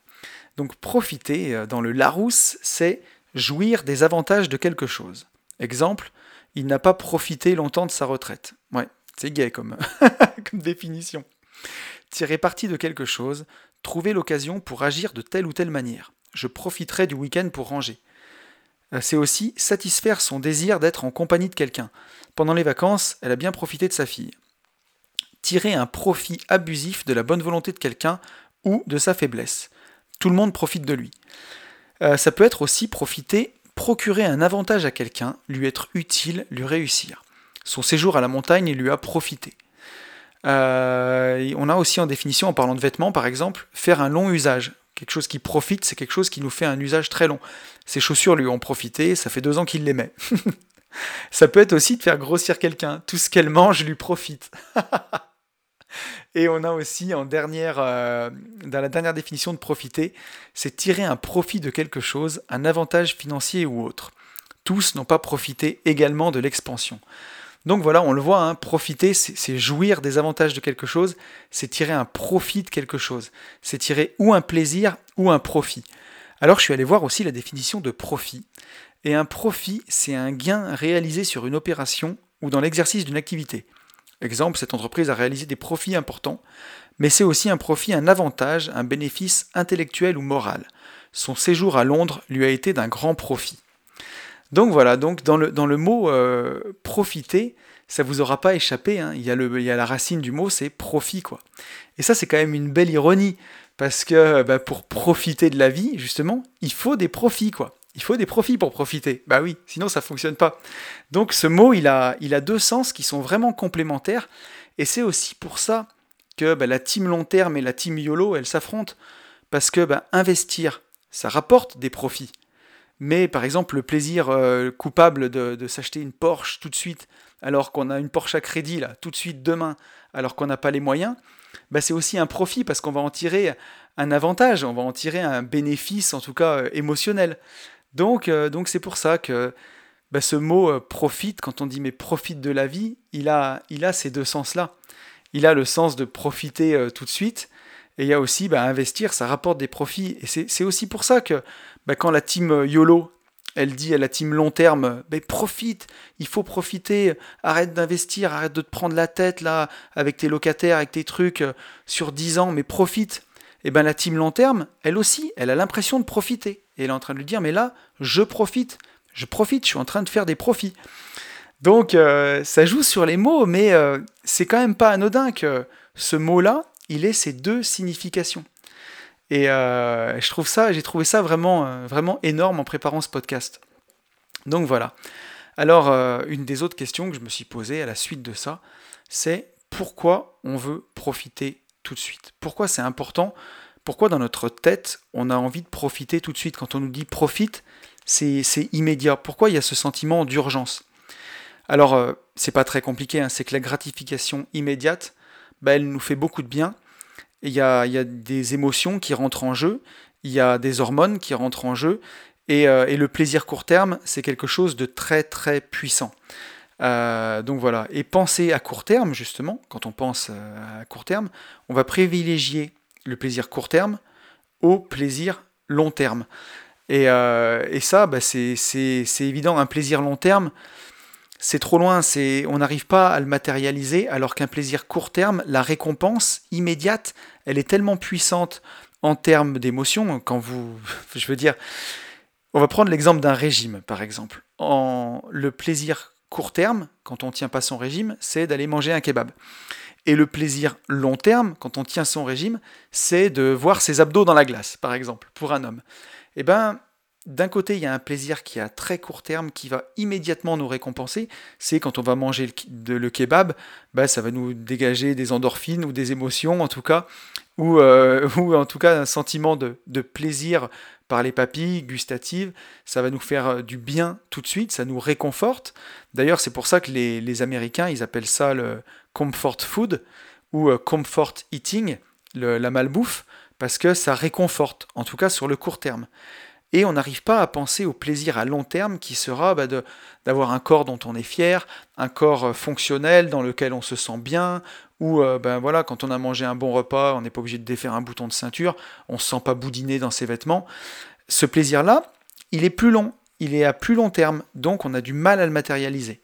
Donc profiter, euh, dans le Larousse, c'est jouir des avantages de quelque chose. Exemple, il n'a pas profité longtemps de sa retraite. Ouais, c'est gay comme, *laughs* comme définition. Tirer parti de quelque chose, trouver l'occasion pour agir de telle ou telle manière. Je profiterai du week-end pour ranger. C'est aussi satisfaire son désir d'être en compagnie de quelqu'un. Pendant les vacances, elle a bien profité de sa fille. Tirer un profit abusif de la bonne volonté de quelqu'un ou de sa faiblesse. Tout le monde profite de lui. Euh, ça peut être aussi profiter, procurer un avantage à quelqu'un, lui être utile, lui réussir. Son séjour à la montagne lui a profité. Euh, on a aussi en définition, en parlant de vêtements par exemple, faire un long usage, Quelque chose qui profite, c'est quelque chose qui nous fait un usage très long. Ses chaussures lui ont profité, ça fait deux ans qu'il les met. *laughs* ça peut être aussi de faire grossir quelqu'un. Tout ce qu'elle mange lui profite. *laughs* Et on a aussi euh, dans la dernière définition de profiter, c'est tirer un profit de quelque chose, un avantage financier ou autre. Tous n'ont pas profité également de l'expansion. Donc voilà, on le voit, hein, profiter, c'est jouir des avantages de quelque chose, c'est tirer un profit de quelque chose, c'est tirer ou un plaisir ou un profit. Alors je suis allé voir aussi la définition de profit. Et un profit, c'est un gain réalisé sur une opération ou dans l'exercice d'une activité. Exemple, cette entreprise a réalisé des profits importants, mais c'est aussi un profit, un avantage, un bénéfice intellectuel ou moral. Son séjour à Londres lui a été d'un grand profit. Donc voilà, donc dans le, mot euh, profiter, ça vous aura pas échappé. Hein. Il, y a la racine du mot, c'est profit quoi. Et ça, c'est quand même une belle ironie parce que bah, pour profiter de la vie, justement, il faut des profits quoi. Il faut des profits pour profiter. Bah oui, sinon ça fonctionne pas. Donc ce mot, il a, il a deux sens qui sont vraiment complémentaires. Et c'est aussi pour ça que bah, la team long terme et la team YOLO, elles s'affrontent. Parce que bah, investir, ça rapporte des profits. Mais par exemple, le plaisir euh, coupable de, s'acheter une Porsche tout de suite, alors qu'on a une Porsche à crédit, là, tout de suite demain, alors qu'on n'a pas les moyens, bah, c'est aussi un profit parce qu'on va en tirer un avantage, on va en tirer un bénéfice, en tout cas euh, émotionnel. Donc, euh, donc c'est pour ça que bah, ce mot profite, quand on dit mais profite de la vie, il a, il a ces deux sens-là. Il a le sens de profiter tout de suite, et il y a aussi bah, investir, ça rapporte des profits. Et c'est aussi pour ça que bah, quand la team YOLO, elle dit à la team long terme, profite, il faut profiter, arrête d'investir, arrête de te prendre la tête là avec tes locataires, avec tes trucs sur 10 ans, mais profite. Et bien la team long terme, elle aussi, elle a l'impression de profiter. Et elle est en train de lui dire, mais là, je profite, je profite, je suis en train de faire des profits. Donc euh, ça joue sur les mots, mais euh, c'est quand même pas anodin que ce mot-là, il ait ces deux significations. Et euh, je trouve ça, j'ai trouvé ça vraiment, vraiment énorme en préparant ce podcast. Donc voilà. Alors, une des autres questions que je me suis posée à la suite de ça, c'est pourquoi on veut profiter tout de suite? Pourquoi c'est important? Pourquoi dans notre tête, on a envie de profiter tout de suite? Quand on nous dit profite, c'est immédiat. Pourquoi il y a ce sentiment d'urgence? Alors, euh, c'est pas très compliqué, hein. c'est que la gratification immédiate, bah, elle nous fait beaucoup de bien. Il y, a, des émotions qui rentrent en jeu, il y a des hormones qui rentrent en jeu, et, euh, le plaisir court terme, c'est quelque chose de très très puissant. Euh, donc voilà, et penser à court terme, justement, quand on pense à court terme, on va privilégier le plaisir court terme au plaisir long terme. Et, euh, ça, bah, c'est évident, un plaisir long terme, c'est trop loin, on n'arrive pas à le matérialiser, alors qu'un plaisir court terme, la récompense immédiate, elle est tellement puissante en termes d'émotion, quand vous, *laughs* je veux dire, on va prendre l'exemple d'un régime, par exemple. En, le plaisir court terme, quand on tient pas son régime, c'est d'aller manger un kebab. Et le plaisir long terme, quand on tient son régime, c'est de voir ses abdos dans la glace, par exemple, pour un homme. Eh bien, d'un côté, il y a un plaisir qui est à très court terme, qui va immédiatement nous récompenser. C'est quand on va manger le, kebab, bah, ça va nous dégager des endorphines ou des émotions, en tout cas, ou, euh, *laughs* en tout cas un sentiment de, de, plaisir par les papilles gustatives. Ça va nous faire euh, du bien tout de suite, ça nous réconforte. D'ailleurs, c'est pour ça que les, les Américains, ils appellent ça le comfort food ou euh, comfort eating, la malbouffe, parce que ça réconforte, en tout cas sur le court terme. Et on n'arrive pas à penser au plaisir à long terme qui sera bah, d'avoir un corps dont on est fier, un corps euh, fonctionnel dans lequel on se sent bien, ou ben voilà, quand on a mangé un bon repas, on n'est pas obligé de défaire un bouton de ceinture, on ne se sent pas boudiner dans ses vêtements. Ce plaisir-là, il est plus long, il est à plus long terme, donc on a du mal à le matérialiser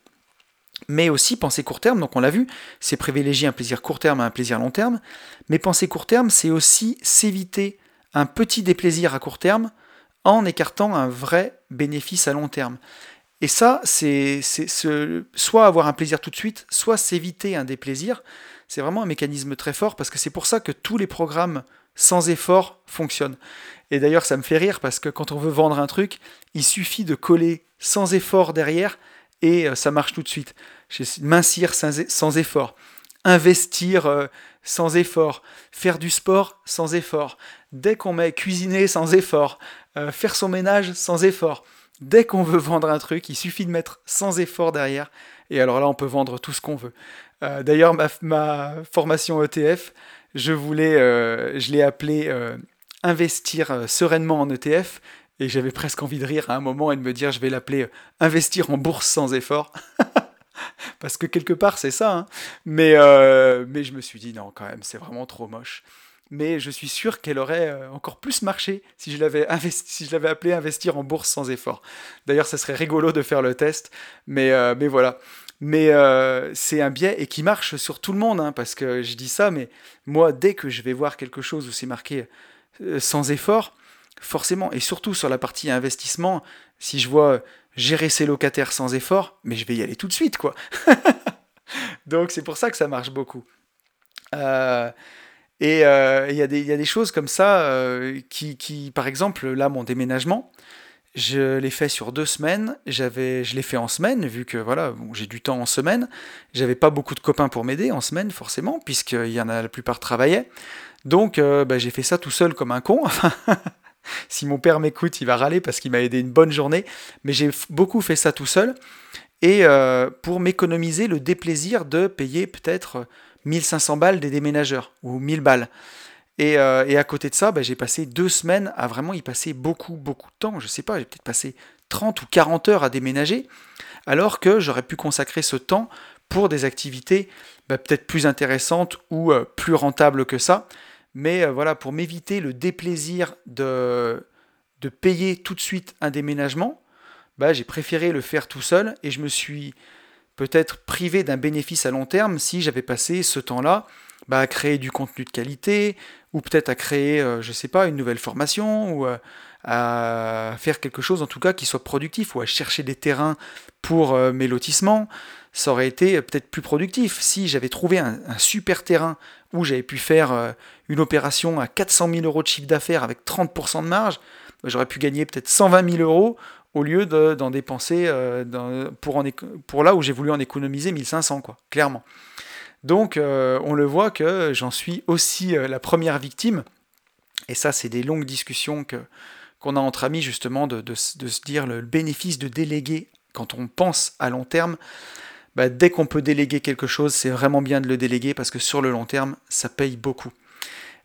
mais aussi penser court terme, donc on l'a vu, c'est privilégier un plaisir court terme à un plaisir long terme, mais penser court terme, c'est aussi s'éviter un petit déplaisir à court terme en écartant un vrai bénéfice à long terme. Et ça, c'est soit avoir un plaisir tout de suite, soit s'éviter un déplaisir. C'est vraiment un mécanisme très fort parce que c'est pour ça que tous les programmes sans effort fonctionnent. Et d'ailleurs, ça me fait rire parce que quand on veut vendre un truc, il suffit de coller sans effort derrière et euh, ça marche tout de suite. Mincir sans effort, investir euh, sans effort, faire du sport sans effort, dès qu'on met cuisiner sans effort, euh, faire son ménage sans effort. Dès qu'on veut vendre un truc, il suffit de mettre sans effort derrière, et alors là, on peut vendre tout ce qu'on veut. D'ailleurs, ma, formation ETF, je voulais, je l'ai appelée investir sereinement en ETF. Et j'avais presque envie de rire à un moment et de me dire, je vais l'appeler investir en bourse sans effort. *laughs* Parce que quelque part, c'est ça. Hein. Mais, mais je me suis dit, non, quand même, c'est vraiment trop moche mais je suis sûr qu'elle aurait euh, encore plus marché si je l'avais appelé investir en bourse sans effort. D'ailleurs, ça serait rigolo de faire le test, mais, euh, voilà. Mais euh, c'est un biais et qui marche sur tout le monde, hein, parce que je dis ça, mais moi, dès que je vais voir quelque chose où c'est marqué sans effort, forcément, et surtout sur la partie investissement, si je vois gérer ses locataires sans effort, mais je vais y aller tout de suite, quoi. *laughs* Donc c'est pour ça que ça marche beaucoup. Et euh, il y, a des choses comme ça euh, qui, par exemple, là, mon déménagement, je l'ai fait sur deux semaines. J'avais, je l'ai fait en semaine, vu que voilà, j'ai du temps en semaine. J'avais pas beaucoup de copains pour m'aider en semaine, forcément, puisqu'il y en a la plupart travaillaient. Donc, euh, bah, j'ai fait ça tout seul comme un con. *laughs* si mon père m'écoute, il va râler parce qu'il m'a aidé une bonne journée. Mais j'ai beaucoup fait ça tout seul. Et pour m'économiser le déplaisir de payer peut-être 1500 balles des déménageurs, ou 1000 balles. Euh, et, à côté de ça, bah, j'ai passé deux semaines à vraiment y passer beaucoup, beaucoup de temps. Je sais pas, j'ai peut-être passé 30 ou 40 heures à déménager, alors que j'aurais pu consacrer ce temps pour des activités bah, peut-être plus intéressantes ou euh, plus rentables que ça. Mais euh, voilà, pour m'éviter le déplaisir de, de payer tout de suite un déménagement, bah, j'ai préféré le faire tout seul et je me suis peut-être privé d'un bénéfice à long terme si j'avais passé ce temps-là bah, à créer du contenu de qualité, ou peut-être à créer, euh, je ne sais pas, une nouvelle formation, ou euh, à faire quelque chose en tout cas qui soit productif, ou à chercher des terrains pour euh, mes lotissements. Ça aurait été peut-être plus productif si j'avais trouvé un, super terrain où j'avais pu faire une opération à 400 000 euros de chiffre d'affaires avec 30% de marge. Bah, j'aurais pu gagner peut-être 120 000 euros au lieu d'en dépenser euh, pour, pour, là où j'ai voulu en économiser 1500, quoi, clairement. Donc euh, on le voit que j'en suis aussi euh, la première victime, et ça c'est des longues discussions que, qu'on a entre amis justement de, de, se dire le bénéfice de déléguer quand on pense à long terme. Bah, dès qu'on peut déléguer quelque chose, c'est vraiment bien de le déléguer parce que sur le long terme, ça paye beaucoup.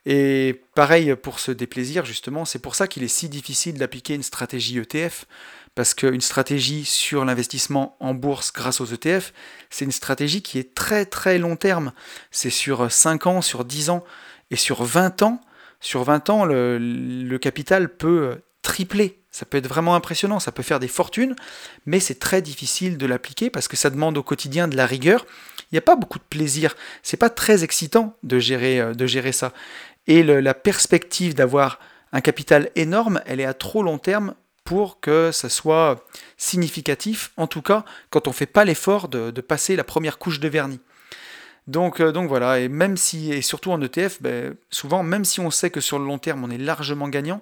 Et pareil pour ce déplaisir, justement, c'est pour ça qu'il est si difficile d'appliquer une stratégie ETF, parce qu'une stratégie sur l'investissement en bourse grâce aux ETF, c'est une stratégie qui est très très long terme. C'est sur 5 ans, sur 10 ans, et sur 20 ans, sur 20 ans, le, capital peut tripler. Ça peut être vraiment impressionnant, ça peut faire des fortunes, mais c'est très difficile de l'appliquer parce que ça demande au quotidien de la rigueur. Il n'y a pas beaucoup de plaisir, c'est pas très excitant de gérer, euh, de gérer ça. Et la perspective d'avoir un capital énorme, elle est à trop long terme pour que ça soit significatif, en tout cas quand on ne fait pas l'effort de, passer la première couche de vernis. Donc, euh, donc voilà, et même si, et surtout en ETF, ben, souvent, même si on sait que sur le long terme on est largement gagnant,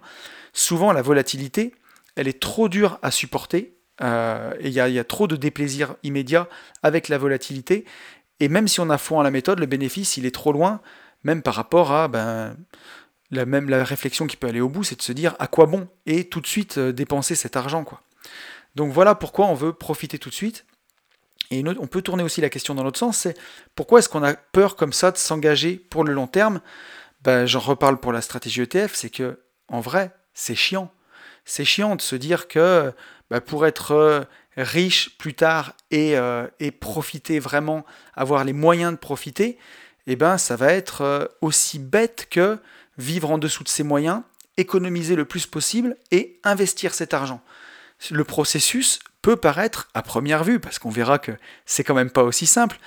souvent la volatilité, elle est trop dure à supporter, euh, et il y, a trop de déplaisir immédiat avec la volatilité, et même si on a foi en la méthode, le bénéfice il est trop loin, même par rapport à ben, la même la réflexion qui peut aller au bout, c'est de se dire à quoi bon et tout de suite euh, dépenser cet argent quoi. Donc voilà pourquoi on veut profiter tout de suite. Et on peut tourner aussi la question dans l'autre sens, c'est pourquoi est-ce qu'on a peur comme ça de s'engager pour le long terme? Ben, J'en reparle pour la stratégie ETF, c'est que en vrai, c'est chiant. C'est chiant de se dire que ben, pour être euh, riche plus tard et, euh, et, profiter vraiment, avoir les moyens de profiter, eh ben, ça va être aussi bête que vivre en dessous de ses moyens, économiser le plus possible et investir cet argent. Le processus peut paraître à première vue, parce qu'on verra que c'est quand même pas aussi simple,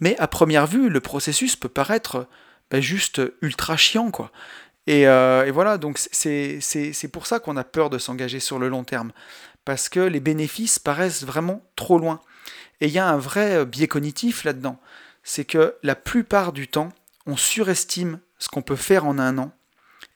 mais à première vue, le processus peut paraître ben, juste ultra chiant, quoi. Et, euh, et voilà, donc c'est pour ça qu'on a peur de s'engager sur le long terme, parce que les bénéfices paraissent vraiment trop loin. Et il y a un vrai biais cognitif là-dedans, c'est que la plupart du temps, on surestime ce qu'on peut faire en un an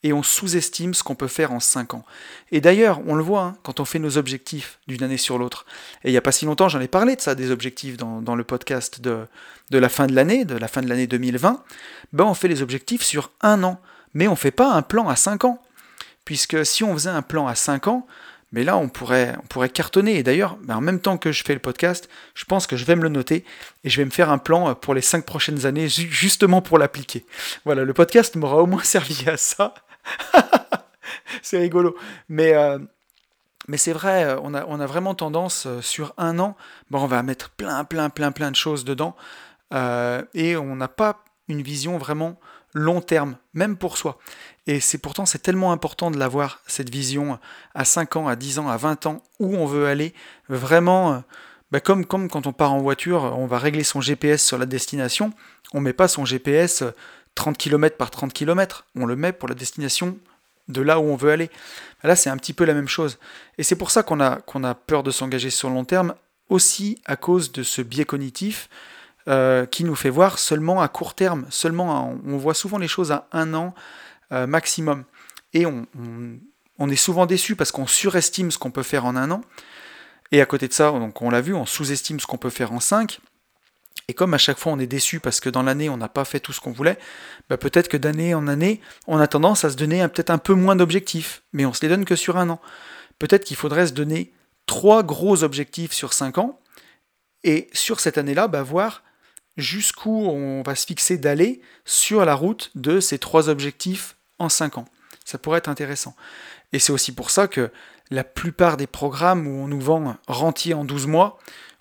et on sous-estime ce qu'on peut faire en cinq ans. Et d'ailleurs, on le voit hein, quand on fait nos objectifs d'une année sur l'autre. Et il n'y a pas si longtemps, j'en ai parlé de ça, des objectifs dans, le podcast de, de, la fin de l'année, de la fin de l'année 2020. Ben, on fait les objectifs sur un an, mais on ne fait pas un plan à cinq ans. Puisque si on faisait un plan à cinq ans, Mais là, on pourrait, on pourrait cartonner. Et d'ailleurs, ben, en même temps que je fais le podcast, je pense que je vais me le noter et je vais me faire un plan pour les cinq prochaines années, justement pour l'appliquer. Voilà, le podcast m'aura au moins *laughs* servi à ça. *laughs* c'est rigolo. Mais, euh, c'est vrai, euh, on a, vraiment tendance, euh, sur un an, bon, on va mettre plein, plein, plein, plein de choses dedans. et on n'a pas une vision vraiment long terme, même pour soi. Et c'est pourtant c'est tellement important de l'avoir, cette vision à 5 ans, à 10 ans, à 20 ans, où on veut aller, vraiment, bah, comme, comme quand on part en voiture, on va régler son GPS sur la destination, on ne met pas son GPS 30 km par 30 km, on le met pour la destination de là où on veut aller. Là, c'est un petit peu la même chose. Et c'est pour ça qu'on a, qu'on a peur de s'engager sur long terme, aussi à cause de ce biais cognitif euh, qui nous fait voir seulement à court terme, seulement on voit souvent les choses à un an euh, maximum. Et on, on, est souvent déçu parce qu'on surestime ce qu'on peut faire en un an. Et à côté de ça, donc on l'a vu, on sous-estime ce qu'on peut faire en cinq. Et comme à chaque fois on est déçu parce que dans l'année on n'a pas fait tout ce qu'on voulait, bah peut-être que d'année en année, on a tendance à se donner peut-être un peu moins d'objectifs, mais on se les donne que sur un an. Peut-être qu'il faudrait se donner trois gros objectifs sur cinq ans, et sur cette année-là, bah, voir jusqu'où on va se fixer d'aller sur la route de ces trois objectifs en cinq ans. Ça pourrait être intéressant. Et c'est aussi pour ça que la plupart des programmes où on nous vend rentier en 12 mois,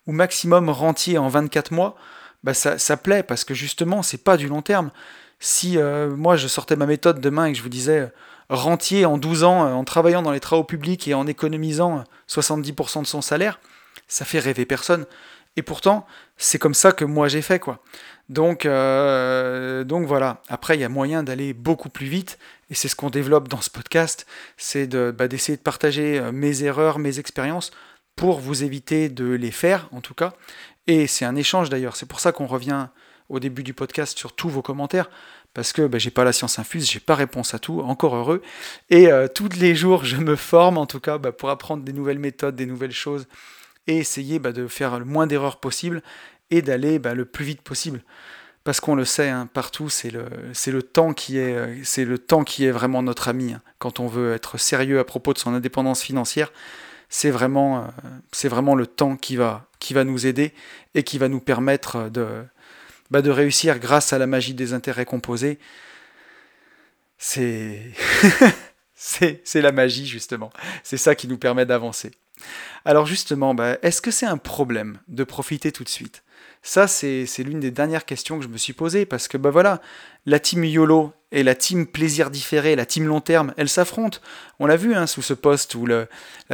ou maximum rentier en 24 mois, bah ça, plaît parce que justement, c'est pas du long terme. Si euh, moi je sortais ma méthode demain et que je vous disais euh, rentier en 12 ans euh, en travaillant dans les travaux publics et en économisant 70% de son salaire, ça fait rêver personne. Et pourtant, c'est comme ça que moi j'ai fait quoi. Donc, donc voilà. Après, il y a moyen d'aller beaucoup plus vite, et c'est ce qu'on développe dans ce podcast, c'est bah, d'essayer de partager mes erreurs, mes expériences, pour vous éviter de les faire, en tout cas. Et c'est un échange d'ailleurs. C'est pour ça qu'on revient au début du podcast sur tous vos commentaires, parce que bah, j'ai pas la science infuse, j'ai pas réponse à tout, encore heureux. Et euh, tous les jours, je me forme, en tout cas, bah, pour apprendre des nouvelles méthodes, des nouvelles choses, et essayer bah, de faire le moins d'erreurs possible et d'aller le plus vite possible. Parce qu'on le sait, hein, partout, c'est le, le, temps qui est, euh, le temps qui est vraiment notre ami. Hein. quand on veut être sérieux à propos de son indépendance financière, c'est vraiment, euh, vraiment le temps qui va, qui va nous aider et qui va nous permettre de, bah, de réussir grâce à la magie des intérêts composés. C'est, *laughs* la magie justement. C'est ça qui nous permet d'avancer. Alors justement, bah, est-ce que c'est un problème de profiter tout de suite? Ça, c'est, l'une des dernières questions que je me suis posée parce que bah la team YOLO et la team plaisir différé, la team long terme, elles s'affrontent. On l'a vu hein, sous ce poste où la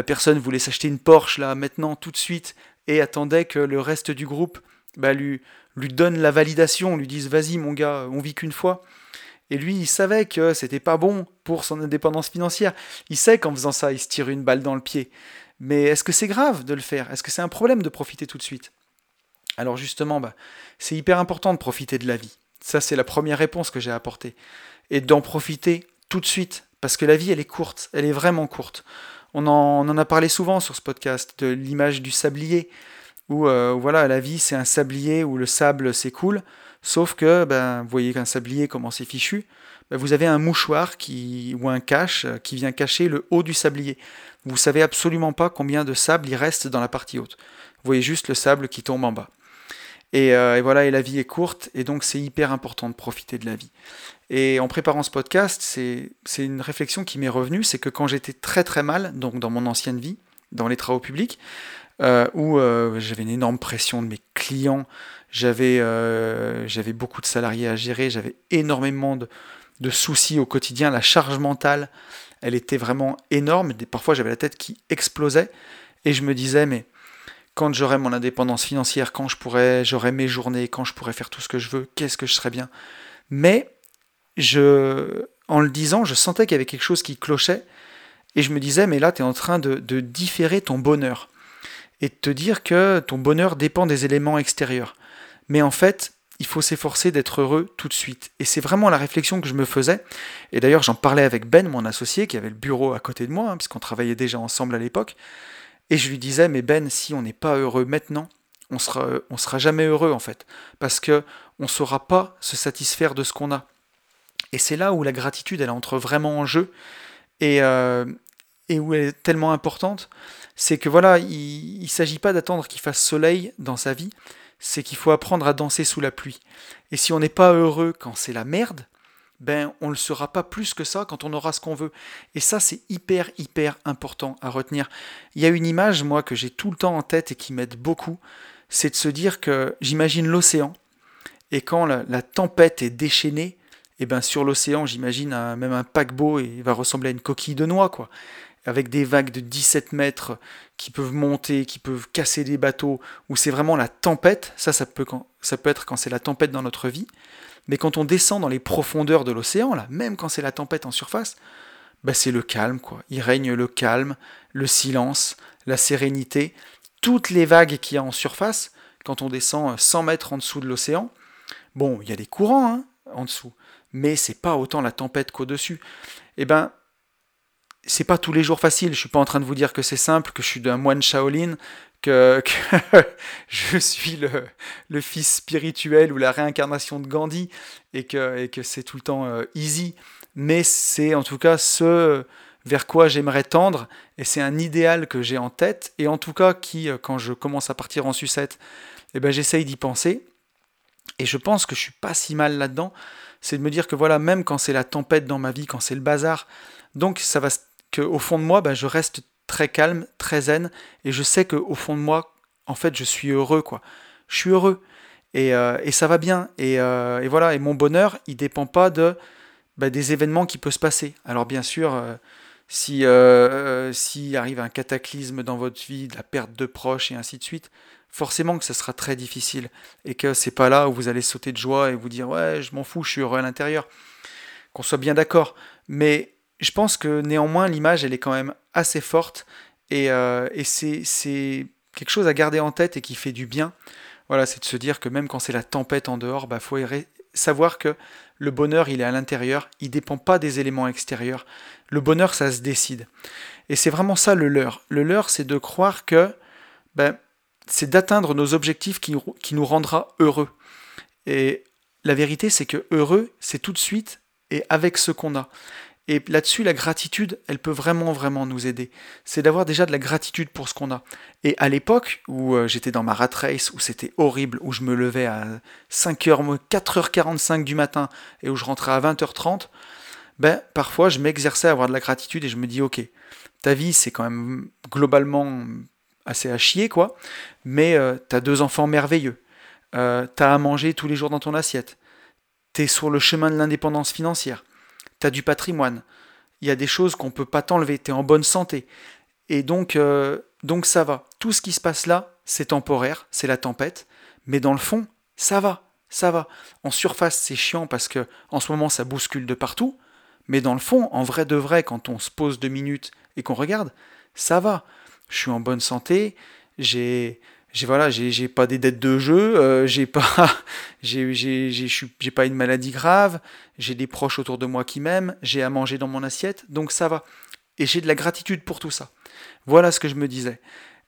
personne voulait s'acheter une Porsche là maintenant tout de suite et attendait que le reste du groupe bah, lui, lui donne la validation, lui dise vas-y mon gars, on vit qu'une fois. Et lui, il savait que c'était pas bon pour son indépendance financière. Il sait qu'en faisant ça, il se tire une balle dans le pied. Mais est-ce que c'est grave de le faire? Est-ce que c'est un problème de profiter tout de suite? Alors justement, bah, c'est hyper important de profiter de la vie. Ça, c'est la première réponse que j'ai apportée. Et d'en profiter tout de suite. Parce que la vie, elle est courte. Elle est vraiment courte. On en, a parlé souvent sur ce podcast, de l'image du sablier. Où, euh, voilà, la vie, c'est un sablier où le sable s'écoule. Sauf que, ben, vous voyez qu'un sablier, comment c'est fichu ben, Vous avez un mouchoir qui, ou un cache euh, qui vient cacher le haut du sablier. Vous savez absolument pas combien de sable il reste dans la partie haute. Vous voyez juste le sable qui tombe en bas. Euh, et, voilà, et la vie est courte, et donc c'est hyper important de profiter de la vie. Et en préparant ce podcast, c'est une réflexion qui m'est revenue, c'est que quand j'étais très très mal, donc dans mon ancienne vie, dans les travaux publics, euh, où euh, j'avais une énorme pression de mes clients, j'avais beaucoup de salariés à gérer, j'avais énormément de, de, soucis au quotidien, la charge mentale, elle était vraiment énorme, parfois j'avais la tête qui explosait, et je me disais, mais quand j'aurai mon indépendance financière, quand je pourrai, j'aurai mes journées, quand je pourrai faire tout ce que je veux, qu'est-ce que je serai bien? Mais je, en le disant, je sentais qu'il y avait quelque chose qui clochait. Et je me disais, mais là, tu es en train de, différer ton bonheur et de te dire que ton bonheur dépend des éléments extérieurs. Mais en fait, il faut s'efforcer d'être heureux tout de suite. Et c'est vraiment la réflexion que je me faisais. Et d'ailleurs, j'en parlais avec Ben, mon associé, qui avait le bureau à côté de moi, hein, puisqu'on travaillait déjà ensemble à l'époque. Et je lui disais, mais Ben, si on n'est pas heureux maintenant, on sera, on sera jamais heureux en fait, parce que on saura pas se satisfaire de ce qu'on a. Et c'est là où la gratitude, elle entre vraiment en jeu. Et, euh, et où elle est tellement importante, c'est que voilà, il ne s'agit pas d'attendre qu'il fasse soleil dans sa vie, c'est qu'il faut apprendre à danser sous la pluie. Et si on n'est pas heureux quand c'est la merde, ben on ne le sera pas plus que ça quand on aura ce qu'on veut. Et ça, c'est hyper, hyper important à retenir. Il y a une image, moi, que j'ai tout le temps en tête et qui m'aide beaucoup, c'est de se dire que j'imagine l'océan, et quand la, tempête est déchaînée, et eh ben sur l'océan, j'imagine même un paquebot, et il va ressembler à une coquille de noix, quoi avec des vagues de 17 mètres qui peuvent monter, qui peuvent casser des bateaux, où c'est vraiment la tempête, ça, ça peut, être quand c'est la tempête dans notre vie, mais quand on descend dans les profondeurs de l'océan, là, même quand c'est la tempête en surface, bah c'est le calme, quoi. Il règne le calme, le silence, la sérénité. Toutes les vagues qu'il y a en surface, quand on descend 100 mètres en dessous de l'océan, bon, il y a des courants hein, en dessous, mais c'est pas autant la tempête qu'au-dessus. Eh ben, c'est pas tous les jours facile. Je suis pas en train de vous dire que c'est simple, que je suis d'un moine Shaolin, que, *laughs* je suis le, fils spirituel ou la réincarnation de Gandhi et que, et que c'est tout le temps euh, easy. Mais c'est en tout cas ce vers quoi j'aimerais tendre et c'est un idéal que j'ai en tête et en tout cas qui, euh, quand je commence à partir en sucette, eh ben, j'essaye d'y penser. Et je pense que je suis pas si mal là-dedans. C'est de me dire que voilà, même quand c'est la tempête dans ma vie, quand c'est le bazar, donc ça va au fond de moi, ben, je reste très calme, très zen, et je sais qu'au fond de moi, en fait, je suis heureux, quoi. Je suis heureux, et, euh, ça va bien, euh, et, voilà, et mon bonheur, il dépend pas de ben, des événements qui peuvent se passer. Alors bien sûr, euh, si s'il arrive un cataclysme dans votre vie, de la perte de proches et ainsi de suite, forcément que ce sera très difficile, et que c'est pas là où vous allez sauter de joie et vous dire ouais, je m'en fous, je suis heureux à l'intérieur. Qu'on soit bien d'accord, mais je pense que néanmoins l'image elle est quand même assez forte et, euh, c'est quelque chose à garder en tête et qui fait du bien. Voilà, c'est de se dire que même quand c'est la tempête en dehors, bah faut savoir que le bonheur il est à l'intérieur, il dépend pas des éléments extérieurs. Le bonheur ça se décide. Et c'est vraiment ça le leurre. Le leurre c'est de croire que ben, c'est d'atteindre nos objectifs qui nous rendra heureux. Et la vérité c'est que heureux c'est tout de suite et avec ce qu'on a. Et là-dessus, la gratitude, elle peut vraiment, vraiment nous aider. C'est d'avoir déjà de la gratitude pour ce qu'on a. Et à l'époque où euh, j'étais dans ma rat race, où c'était horrible, où je me levais à 5h, 4h45 du matin et où je rentrais à 20h30, ben, parfois je m'exerçais à avoir de la gratitude et je me dis, ok, ta vie c'est quand même globalement assez à chier, quoi, mais euh, t'as deux enfants merveilleux, euh, t'as à manger tous les jours dans ton assiette, t'es sur le chemin de l'indépendance financière tu as du patrimoine, il y a des choses qu'on ne peut pas t'enlever, tu en bonne santé. Et donc, euh, donc ça va. Tout ce qui se passe là, c'est temporaire, c'est la tempête, mais dans le fond, ça va, ça va. En surface, c'est chiant parce que en ce moment, ça bouscule de partout, mais dans le fond, en vrai de vrai, quand on se pose deux minutes et qu'on regarde, ça va. Je suis en bonne santé, j'ai j'ai voilà, j'ai pas des dettes de jeu, euh, j'ai pas *laughs* j'ai pas une maladie grave, j'ai des proches autour de moi qui m'aiment, j'ai à manger dans mon assiette, donc ça va. Et j'ai de la gratitude pour tout ça. Voilà ce que je me disais.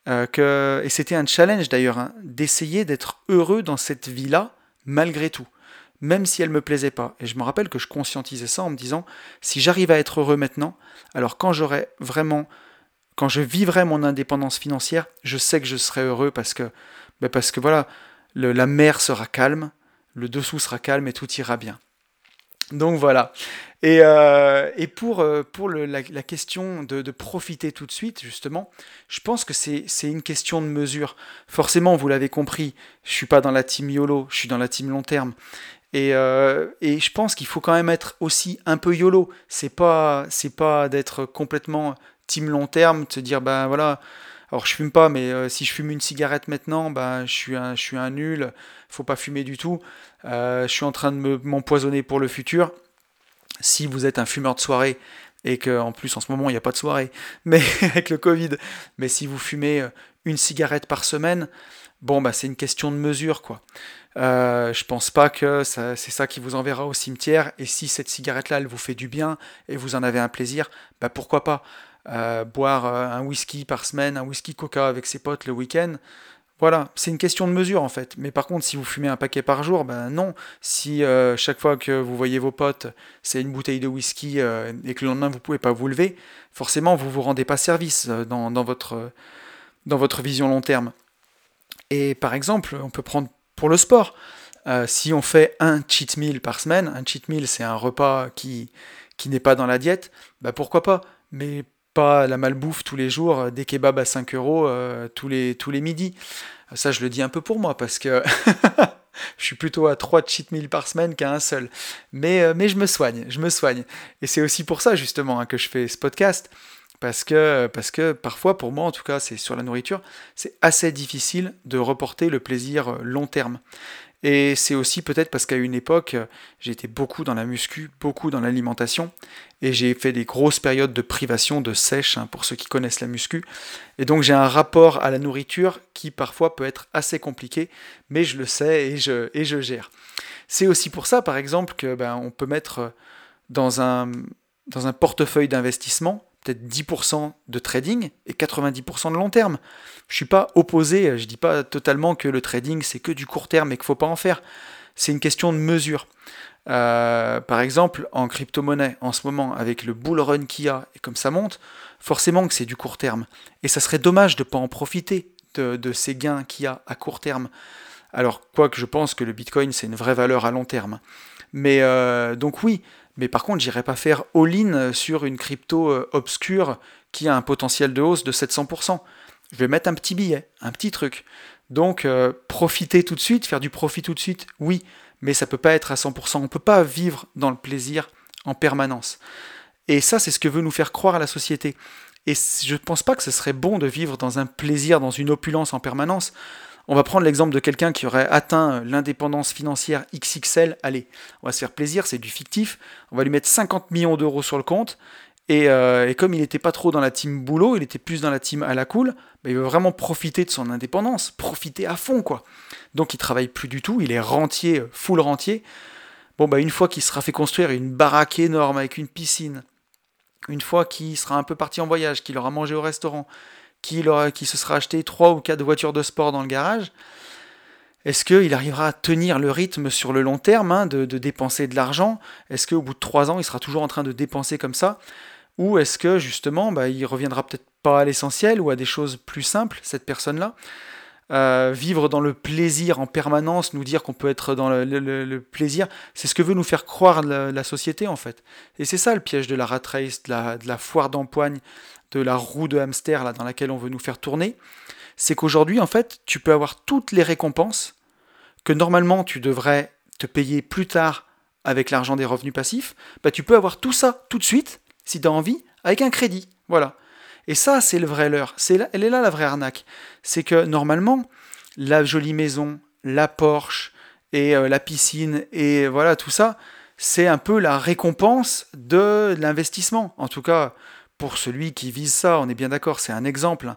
Euh, que, et c'était un challenge d'ailleurs, hein, d'essayer d'être heureux dans cette vie-là, malgré tout, même si elle me plaisait pas. Et je me rappelle que je conscientisais ça en me disant, si j'arrive à être heureux maintenant, alors quand j'aurai vraiment quand je vivrai mon indépendance financière, je sais que je serai heureux parce que, ben parce que voilà, la mer sera calme, le dessous sera calme et tout ira bien. Donc voilà. Et, euh, et pour, euh, pour la, question de, profiter tout de suite, justement, je pense que c'est une question de mesure. Forcément, vous l'avez compris, je suis pas dans la team YOLO, je suis dans la team long terme. Et, euh, et je pense qu'il faut quand même être aussi un peu YOLO. C'est pas, pas d'être complètement team long terme, te dire ben voilà, alors je fume pas, mais euh, si je fume une cigarette maintenant, ben je suis un, je suis un nul, faut pas fumer du tout. Euh, je suis en train de m'empoisonner pour le futur. Si vous êtes un fumeur de soirée et que en plus en ce moment il n'y a pas de soirée, *laughs* mais avec le Covid, mais si vous fumez euh, une cigarette par semaine, bon bah c'est une question de mesure quoi. Euh, je pense pas que c'est ça qui vous enverra au cimetière. Et si cette cigarette-là, elle vous fait du bien et vous en avez un plaisir, bah pourquoi pas? Euh, boire euh, un whisky par semaine, un whisky coca avec ses potes le week-end, Voilà, c'est une question de mesure en fait. Mais par contre, si vous fumez un paquet par jour, ben non. Si euh, chaque fois que vous voyez vos potes, c'est une bouteille de whisky et que le lendemain vous pouvez pas vous lever, forcément vous vous rendez pas service euh, dans, votre, dans votre vision long terme. Et par exemple, on peut prendre pour le sport. si on fait un cheat meal par semaine, un cheat meal c'est un repas qui, qui n'est pas dans la diète, ben pourquoi pas Mais pas la malbouffe tous les jours, euh, des kebabs à 5 euros euh, tous, les, tous les midis. Ça, je le dis un peu pour moi parce que *laughs* je suis plutôt à 3 cheat meals par semaine qu'à un seul. Mais, euh, mais je me soigne, je me soigne. Et c'est aussi pour ça, justement, hein, que je fais ce podcast. Parce que, parce que parfois, pour moi en tout cas, c'est sur la nourriture, c'est assez difficile de reporter le plaisir long terme. Et c'est aussi peut-être parce qu'à une époque, j'étais beaucoup dans la muscu, beaucoup dans l'alimentation, et j'ai fait des grosses périodes de privation, de sèche, hein, pour ceux qui connaissent la muscu. Et donc j'ai un rapport à la nourriture qui parfois peut être assez compliqué, mais je le sais et je, gère. C'est aussi pour ça, par exemple, que ben, on peut mettre un, dans un portefeuille d'investissement peut-être 10% de trading et 90% de long terme. Je suis pas opposé, je dis pas totalement que le trading c'est que du court terme et qu'il faut pas en faire. C'est une question de mesure. Euh, par exemple, en crypto-monnaie, en ce moment, avec le bull run qu'il y a et comme ça monte, forcément que c'est du court terme. Et ça serait dommage de ne pas en profiter de, ces gains qu'il y a à court terme. Alors, quoique je pense que le Bitcoin, c'est une vraie valeur à long terme. Mais euh, donc oui, mais par contre, j'irai pas faire all-in sur une crypto euh, obscure qui a un potentiel de hausse de 700%. Je vais mettre un petit billet, un petit truc. Donc, euh, profiter tout de suite, faire du profit tout de suite, oui, mais ça peut pas être à 100%. On ne peut pas vivre dans le plaisir en permanence. Et ça, c'est ce que veut nous faire croire la société. Et je ne pense pas que ce serait bon de vivre dans un plaisir, dans une opulence en permanence. On va prendre l'exemple de quelqu'un qui aurait atteint l'indépendance financière XXL. Allez, on va se faire plaisir, c'est du fictif. On va lui mettre 50 millions d'euros sur le compte. Euh, et, comme il n'était pas trop dans la team boulot, il était plus dans la team à la cool, bah, il veut vraiment profiter de son indépendance, profiter à fond, quoi. Donc il travaille plus du tout, il est rentier, full rentier. Bon, bah une fois qu'il sera fait construire une baraque énorme avec une piscine, une fois qu'il sera un peu parti en voyage, qu'il aura mangé au restaurant, qui, se sera acheté trois ou quatre voitures de sport dans le garage, est-ce qu'il arrivera à tenir le rythme sur le long terme, hein, de, dépenser de l'argent? Est-ce qu'au bout de trois ans, il sera toujours en train de dépenser comme ça? Ou est-ce que justement, bah, il reviendra peut-être pas à l'essentiel ou à des choses plus simples, cette personne-là? Euh, vivre dans le plaisir en permanence, nous dire qu'on peut être dans le, plaisir, c'est ce que veut nous faire croire la, société en fait. Et c'est ça le piège de la rat race, de la, de la foire d'empoigne, de la roue de hamster là, dans laquelle on veut nous faire tourner, c'est qu'aujourd'hui, en fait, tu peux avoir toutes les récompenses que normalement tu devrais te payer plus tard avec l'argent des revenus passifs, bah, tu peux avoir tout ça tout de suite, si tu as envie, avec un crédit. Voilà. Et ça, c'est le vrai leurre. C'est elle est là la vraie arnaque. C'est que normalement, la jolie maison, la Porsche et euh, la piscine et voilà tout ça, c'est un peu la récompense de l'investissement. En tout cas, pour celui qui vise ça, on est bien d'accord, c'est un exemple.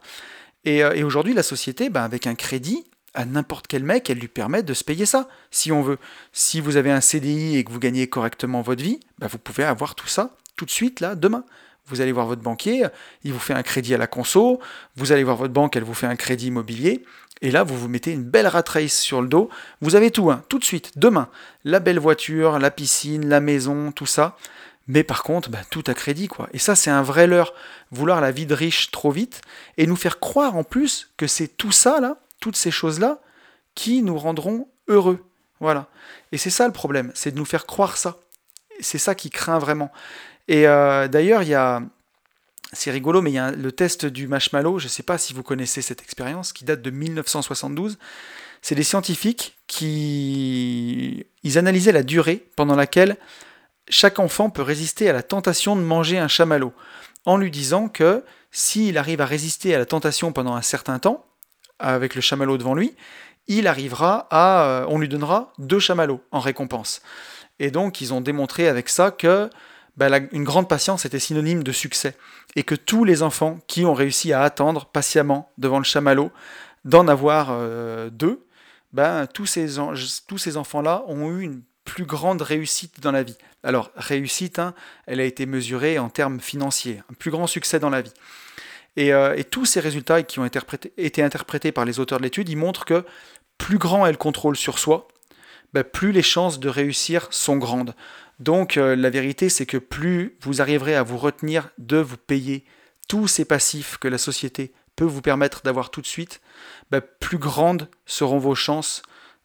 Euh, et, aujourd'hui, la société, ben, avec un crédit, à n'importe quel mec, elle lui permet de se payer ça, si on veut. Si vous avez un CDI et que vous gagnez correctement votre vie, ben, vous pouvez avoir tout ça tout de suite, là, demain. Vous allez voir votre banquier, il vous fait un crédit à la conso, vous allez voir votre banque, elle vous fait un crédit immobilier, et là, vous vous mettez une belle rat race sur le dos. Vous avez tout, hein, tout de suite, demain. La belle voiture, la piscine, la maison, tout ça. Mais par contre, bah, tout à crédit, quoi. Et ça, c'est un vrai leurre. Vouloir la vie de riche trop vite et nous faire croire en plus que c'est tout ça, là, toutes ces choses-là, qui nous rendront heureux. Voilà. Et c'est ça le problème, c'est de nous faire croire ça. C'est ça qui craint vraiment. Et euh, d'ailleurs, il y a. C'est rigolo, mais il y a le test du marshmallow, je ne sais pas si vous connaissez cette expérience, qui date de 1972. C'est des scientifiques qui. Ils analysaient la durée pendant laquelle chaque enfant peut résister à la tentation de manger un chamallow, en lui disant que s'il arrive à résister à la tentation pendant un certain temps, avec le chamallow devant lui, il arrivera à, euh, on lui donnera deux chamallows en récompense. Et donc ils ont démontré avec ça que bah, une grande patience était synonyme de succès, et que tous les enfants qui ont réussi à attendre patiemment devant le chamallow, d'en avoir euh, deux, ces, tous ces enfants-là ont eu une plus grande réussite dans la vie. Alors, réussite, hein, elle a été mesurée en termes financiers, un plus grand succès dans la vie. Et, tous ces résultats qui ont été interprétés par les auteurs de l'étude, ils montrent que plus grand est le contrôle sur soi, bah, plus les chances de réussir sont grandes. Donc la vérité, c'est que plus vous arriverez à vous retenir de vous payer tous ces passifs que la société peut vous permettre d'avoir tout de suite, bah, plus grandes seront vos chances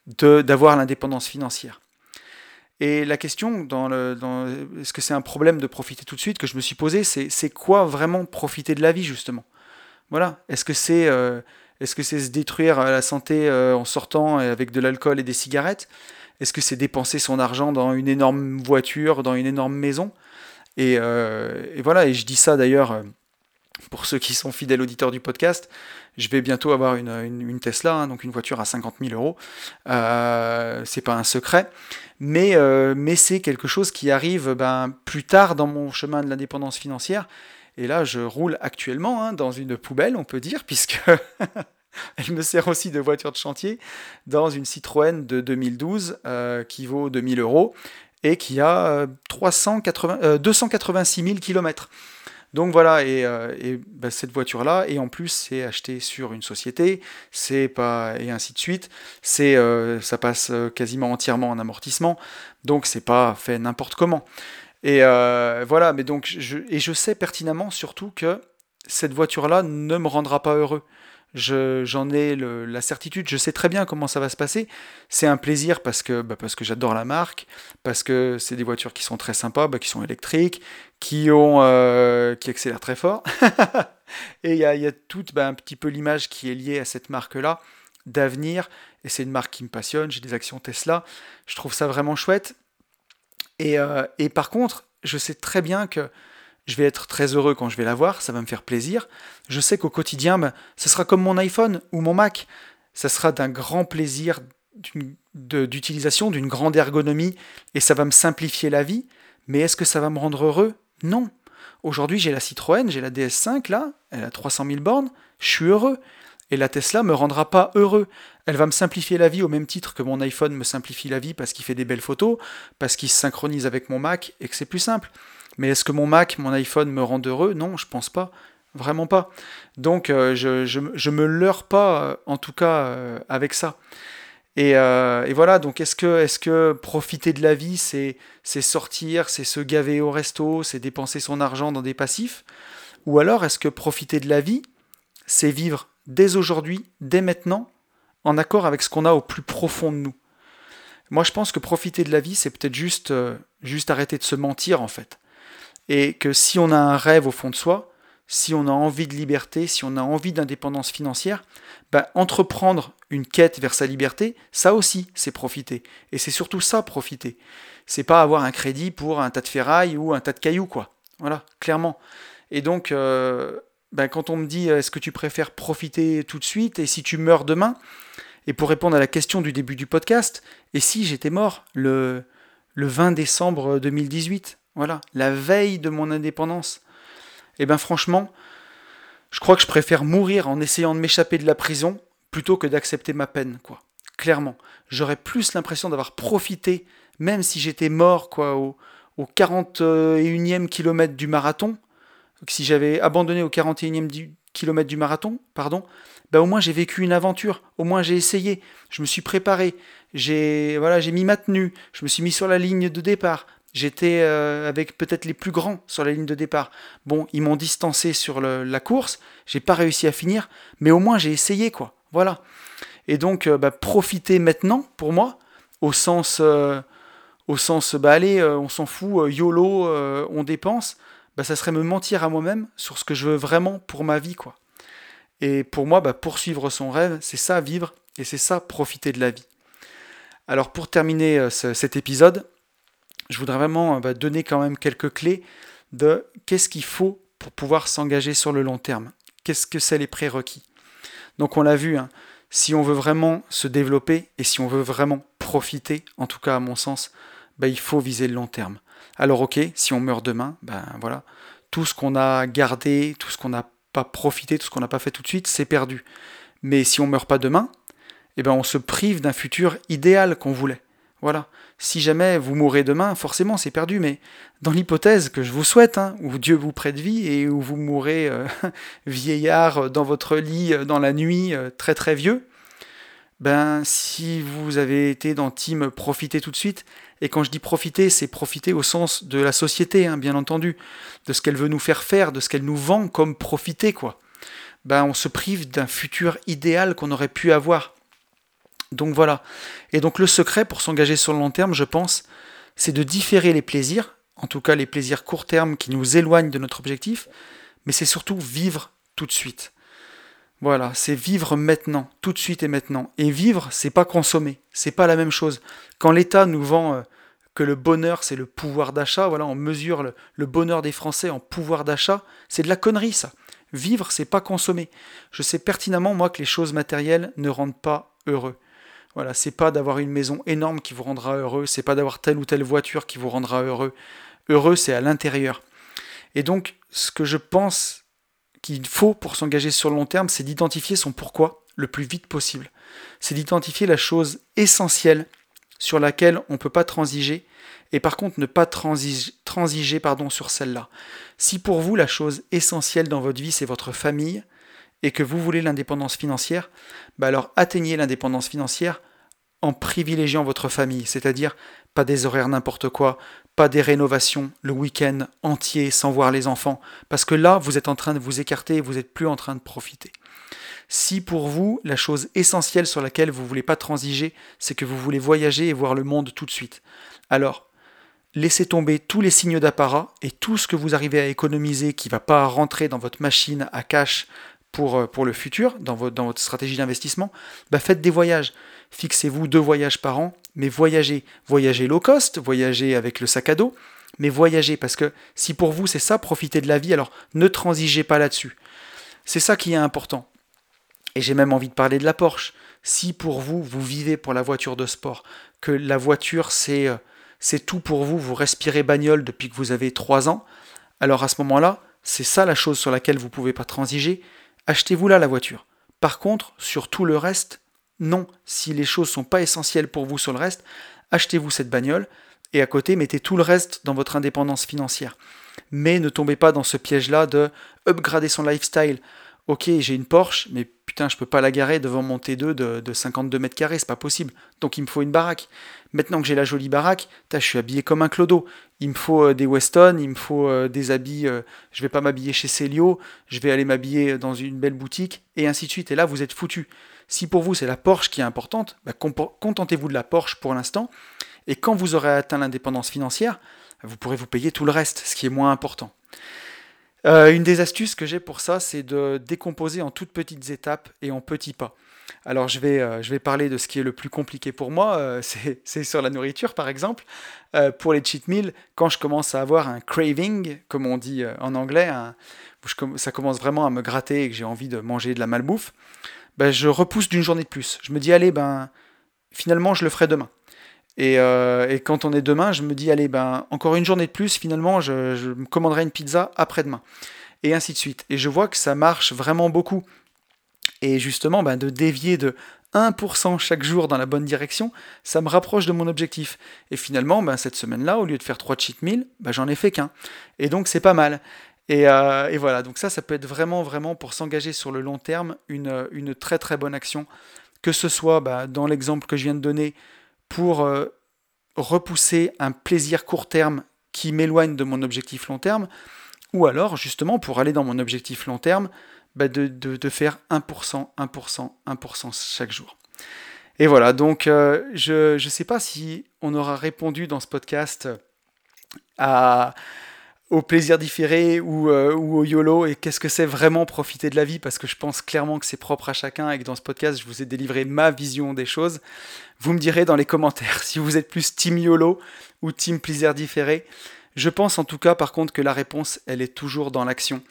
d'avoir l'indépendance financière. Et la question, est-ce que c'est un problème de profiter tout de suite que je me suis posé, c'est, quoi vraiment profiter de la vie justement? Voilà. Est-ce que c'est euh, est-ce que c'est se détruire la santé euh, en sortant avec de l'alcool et des cigarettes? Est-ce que c'est dépenser son argent dans une énorme voiture, dans une énorme maison? Euh, et, voilà. Et je dis ça d'ailleurs pour ceux qui sont fidèles auditeurs du podcast, je vais bientôt avoir une, Tesla, hein, donc une voiture à 50 000 euros. Euh, c'est pas un secret, mais, euh, mais c'est quelque chose qui arrive ben, plus tard dans mon chemin de l'indépendance financière. Et là, je roule actuellement hein, dans une poubelle, on peut dire, *laughs* puisque *laughs* elle me sert aussi de voiture de chantier dans une Citroën de 2012 euh, qui vaut 2000 euros et qui a 380, 286 000 km. Donc voilà, et, euh, bah, cette voiture-là, et en plus c'est acheté sur une société, c'est pas et ainsi de suite, c'est euh, ça passe euh, quasiment entièrement en amortissement, donc c'est pas fait n'importe comment. Et voilà, mais donc je, et je sais pertinemment surtout que cette voiture-là ne me rendra pas heureux j'en ai la certitude, je sais très bien comment ça va se passer. C'est un plaisir parce que, bah, j'adore la marque, parce que c'est des voitures qui sont très sympas, bah, qui sont électriques, qui, ont, euh, qui accélèrent très fort. *laughs* et il y a, y toute bah, un petit peu l'image qui est liée à cette marque-là, d'avenir. Et c'est une marque qui me passionne, j'ai des actions Tesla, je trouve ça vraiment chouette. Et, euh, et par contre, je sais très bien que je vais être très heureux quand je vais l'avoir, ça va me faire plaisir. Je sais qu'au quotidien, ben, ce sera comme mon iPhone ou mon Mac, ça sera d'un grand plaisir d'utilisation, d'une grande ergonomie, et ça va me simplifier la vie. Mais est-ce que ça va me rendre heureux? Non. Aujourd'hui, j'ai la Citroën, j'ai la DS5 là, elle a 300 000 bornes, je suis heureux. Et la Tesla me rendra pas heureux. Elle va me simplifier la vie au même titre que mon iPhone me simplifie la vie parce qu'il fait des belles photos, parce qu'il se synchronise avec mon Mac et que c'est plus simple. Mais est-ce que mon Mac, mon iPhone me rend heureux? Non, je pense pas. Vraiment pas. Donc euh, je, je, me leurre pas, euh, en tout cas, euh, avec ça. Et, voilà, donc est-ce que, profiter de la vie, c'est sortir, c'est se gaver au resto, c'est dépenser son argent dans des passifs? Ou alors est-ce que profiter de la vie, c'est vivre dès aujourd'hui, dès maintenant, en accord avec ce qu'on a au plus profond de nous? Moi je pense que profiter de la vie, c'est peut-être juste, juste arrêter de se mentir en fait. Et que si on a un rêve au fond de soi, si on a envie de liberté, si on a envie d'indépendance financière, ben, entreprendre une quête vers sa liberté, ça aussi, c'est profiter. Et c'est surtout ça, profiter. C'est pas avoir un crédit pour un tas de ferraille ou un tas de cailloux, quoi. Voilà, clairement. Et donc, euh, ben, quand on me dit est-ce que tu préfères profiter tout de suite et si tu meurs demain? Et pour répondre à la question du début du podcast, et si j'étais mort le, le 20 décembre 2018 voilà, la veille de mon indépendance. Eh bien franchement, je crois que je préfère mourir en essayant de m'échapper de la prison plutôt que d'accepter ma peine, quoi. Clairement, j'aurais plus l'impression d'avoir profité, même si j'étais mort, quoi, au, au 41e kilomètre du marathon, si j'avais abandonné au 41e kilomètre du marathon, pardon, ben au moins j'ai vécu une aventure, au moins j'ai essayé, je me suis préparé, j'ai voilà, j'ai mis ma tenue, je me suis mis sur la ligne de départ, J'étais euh, avec peut-être les plus grands sur la ligne de départ. Bon, ils m'ont distancé sur la course, j'ai pas réussi à finir, mais au moins j'ai essayé, quoi. Voilà. Et donc, euh, bah, profiter maintenant, pour moi, au sens, euh, au sens, bah allez, on s'en fout, YOLO, on dépense, bah, ça serait me mentir à moi-même sur ce que je veux vraiment pour ma vie, quoi. Et pour moi, bah, poursuivre son rêve, c'est ça vivre, et c'est ça profiter de la vie. Alors pour terminer cet épisode, je voudrais vraiment euh, bah, donner quand même quelques clés de qu'est-ce qu'il faut pour pouvoir s'engager sur le long terme. Qu'est-ce que c'est les prérequis? Donc on l'a vu, hein, si on veut vraiment se développer et si on veut vraiment profiter, en tout cas à mon sens, bah, il faut viser le long terme. Alors ok, si on meurt demain, ben voilà, tout ce qu'on a gardé, tout ce qu'on n'a pas profité, tout ce qu'on n'a pas fait tout de suite, c'est perdu. Mais si on meurt pas demain, eh ben on se prive d'un futur idéal qu'on voulait. Voilà. Si jamais vous mourrez demain, forcément c'est perdu, mais dans l'hypothèse que je vous souhaite, hein, où Dieu vous prête vie et où vous mourrez euh, *laughs* vieillard dans votre lit dans la nuit, très très vieux, ben si vous avez été dans Team profiter tout de suite, et quand je dis profiter, c'est profiter au sens de la société, hein, bien entendu, de ce qu'elle veut nous faire faire, de ce qu'elle nous vend comme profiter, quoi. Ben, on se prive d'un futur idéal qu'on aurait pu avoir. Donc voilà. Et donc le secret pour s'engager sur le long terme, je pense, c'est de différer les plaisirs, en tout cas les plaisirs court terme qui nous éloignent de notre objectif, mais c'est surtout vivre tout de suite. Voilà, c'est vivre maintenant, tout de suite et maintenant. Et vivre, c'est pas consommer, c'est pas la même chose. Quand l'État nous vend euh, que le bonheur, c'est le pouvoir d'achat. Voilà, on mesure le, bonheur des Français en pouvoir d'achat. C'est de la connerie, ça. Vivre, c'est pas consommer. Je sais pertinemment, moi, que les choses matérielles ne rendent pas heureux. Voilà, c'est pas d'avoir une maison énorme qui vous rendra heureux, c'est pas d'avoir telle ou telle voiture qui vous rendra heureux. Heureux, c'est à l'intérieur. Et donc, ce que je pense qu'il faut pour s'engager sur le long terme, c'est d'identifier son pourquoi le plus vite possible. C'est d'identifier la chose essentielle sur laquelle on ne peut pas transiger, et par contre ne pas transiger, pardon, sur celle-là. Si pour vous la chose essentielle dans votre vie c'est votre famille, et que vous voulez l'indépendance financière, bah alors atteignez l'indépendance financière en privilégiant votre famille, c'est-à-dire pas des horaires n'importe quoi, pas des rénovations le week-end entier sans voir les enfants, parce que là vous êtes en train de vous écarter et vous n'êtes plus en train de profiter. Si pour vous, la chose essentielle sur laquelle vous ne voulez pas transiger, c'est que vous voulez voyager et voir le monde tout de suite, alors laissez tomber tous les signes d'apparat et tout ce que vous arrivez à économiser qui ne va pas rentrer dans votre machine à cash pour, euh, pour le futur, dans votre, dans votre stratégie d'investissement, bah faites des voyages. Fixez-vous deux voyages par an, mais voyagez. Voyagez low cost, voyagez avec le sac à dos, mais voyagez parce que si pour vous c'est ça, profiter de la vie, alors ne transigez pas là-dessus. C'est ça qui est important. Et j'ai même envie de parler de la Porsche. Si pour vous, vous vivez pour la voiture de sport, que la voiture c'est euh, c'est tout pour vous, vous respirez bagnole depuis que vous avez 3 ans, alors à ce moment-là, c'est ça la chose sur laquelle vous ne pouvez pas transiger, achetez-vous là la voiture. Par contre, sur tout le reste, non. Si les choses ne sont pas essentielles pour vous sur le reste, achetez-vous cette bagnole et à côté, mettez tout le reste dans votre indépendance financière. Mais ne tombez pas dans ce piège-là de upgrader son lifestyle ok, j'ai une Porsche, mais putain, je peux pas la garer devant mon T2 de, 52 mètres carrés, c'est pas possible. Donc il me faut une baraque. Maintenant que j'ai la jolie baraque, je suis habillé comme un clodo. Il me faut euh, des Weston, il me faut euh, des habits. Euh, je vais pas m'habiller chez Célio, je vais aller m'habiller dans une belle boutique, et ainsi de suite. Et là, vous êtes foutu. Si pour vous c'est la Porsche qui est importante, bah, contentez-vous de la Porsche pour l'instant. Et quand vous aurez atteint l'indépendance financière, vous pourrez vous payer tout le reste, ce qui est moins important. Une des astuces que j'ai pour ça, c'est de décomposer en toutes petites étapes et en petits pas. Alors je vais, euh, je vais parler de ce qui est le plus compliqué pour moi, euh, *laughs* c'est sur la nourriture par exemple. pour les cheat meals, quand je commence à avoir un craving, comme on dit en anglais, ça commence vraiment à me gratter et que j'ai envie de manger de la malbouffe, ben, je repousse d'une journée de plus. Je me dis, allez, ben, finalement, je le ferai demain. Euh, et, quand on est demain, je me dis, allez, ben, encore une journée de plus, finalement, je, me commanderai une pizza après-demain. Et ainsi de suite. Et je vois que ça marche vraiment beaucoup. Et justement, ben, de dévier de 1% chaque jour dans la bonne direction, ça me rapproche de mon objectif. Et finalement, ben, cette semaine-là, au lieu de faire 3 cheat meals, ben, j'en ai fait qu'un. Et donc, c'est pas mal. Euh, et, voilà, donc ça, ça peut être vraiment, vraiment, pour s'engager sur le long terme, une, une, très, très bonne action. Que ce soit dans l'exemple que je viens de donner, pour euh, repousser un plaisir court terme qui m'éloigne de mon objectif long terme, ou alors justement pour aller dans mon objectif long terme, bah, de, faire 1%, 1%, 1% chaque jour. Et voilà, donc euh, je ne sais pas si on aura répondu dans ce podcast à, au plaisir différé ou, euh, ou au YOLO et qu'est-ce que c'est vraiment profiter de la vie parce que je pense clairement que c'est propre à chacun et que dans ce podcast je vous ai délivré ma vision des choses. Vous me direz dans les commentaires *laughs* si vous êtes plus team YOLO ou team plaisir différé. Je pense en tout cas par contre que la réponse elle est toujours dans l'action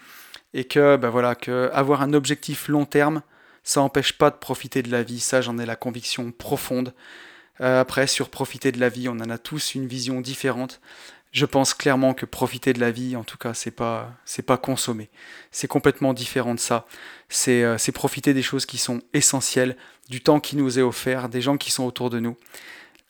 et que ben voilà que avoir un objectif long terme ça n'empêche pas de profiter de la vie. Ça j'en ai la conviction profonde. Euh, après sur profiter de la vie on en a tous une vision différente je pense clairement que profiter de la vie, en tout cas, c'est pas c'est pas consommer. C'est complètement différent de ça. Euh, c'est profiter des choses qui sont essentielles, du temps qui nous est offert, des gens qui sont autour de nous.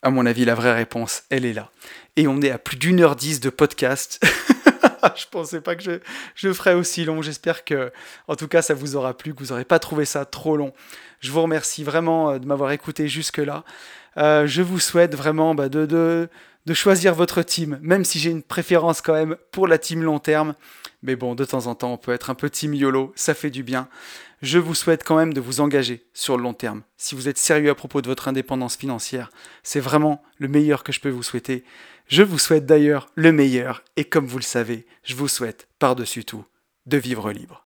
À mon avis, la vraie réponse, elle est là. Et on est à plus d'une heure dix de podcast. *laughs* *laughs* je pensais pas que je, ferais aussi long. J'espère que, en tout cas, ça vous aura plu, que vous n'aurez pas trouvé ça trop long. Je vous remercie vraiment euh, de m'avoir écouté jusque-là. Euh, je vous souhaite vraiment bah, de, de, de, choisir votre team, même si j'ai une préférence quand même pour la team long terme. Mais bon, de temps en temps, on peut être un peu team YOLO, ça fait du bien. Je vous souhaite quand même de vous engager sur le long terme. Si vous êtes sérieux à propos de votre indépendance financière, c'est vraiment le meilleur que je peux vous souhaiter. Je vous souhaite d'ailleurs le meilleur, et comme vous le savez, je vous souhaite par-dessus tout de vivre libre.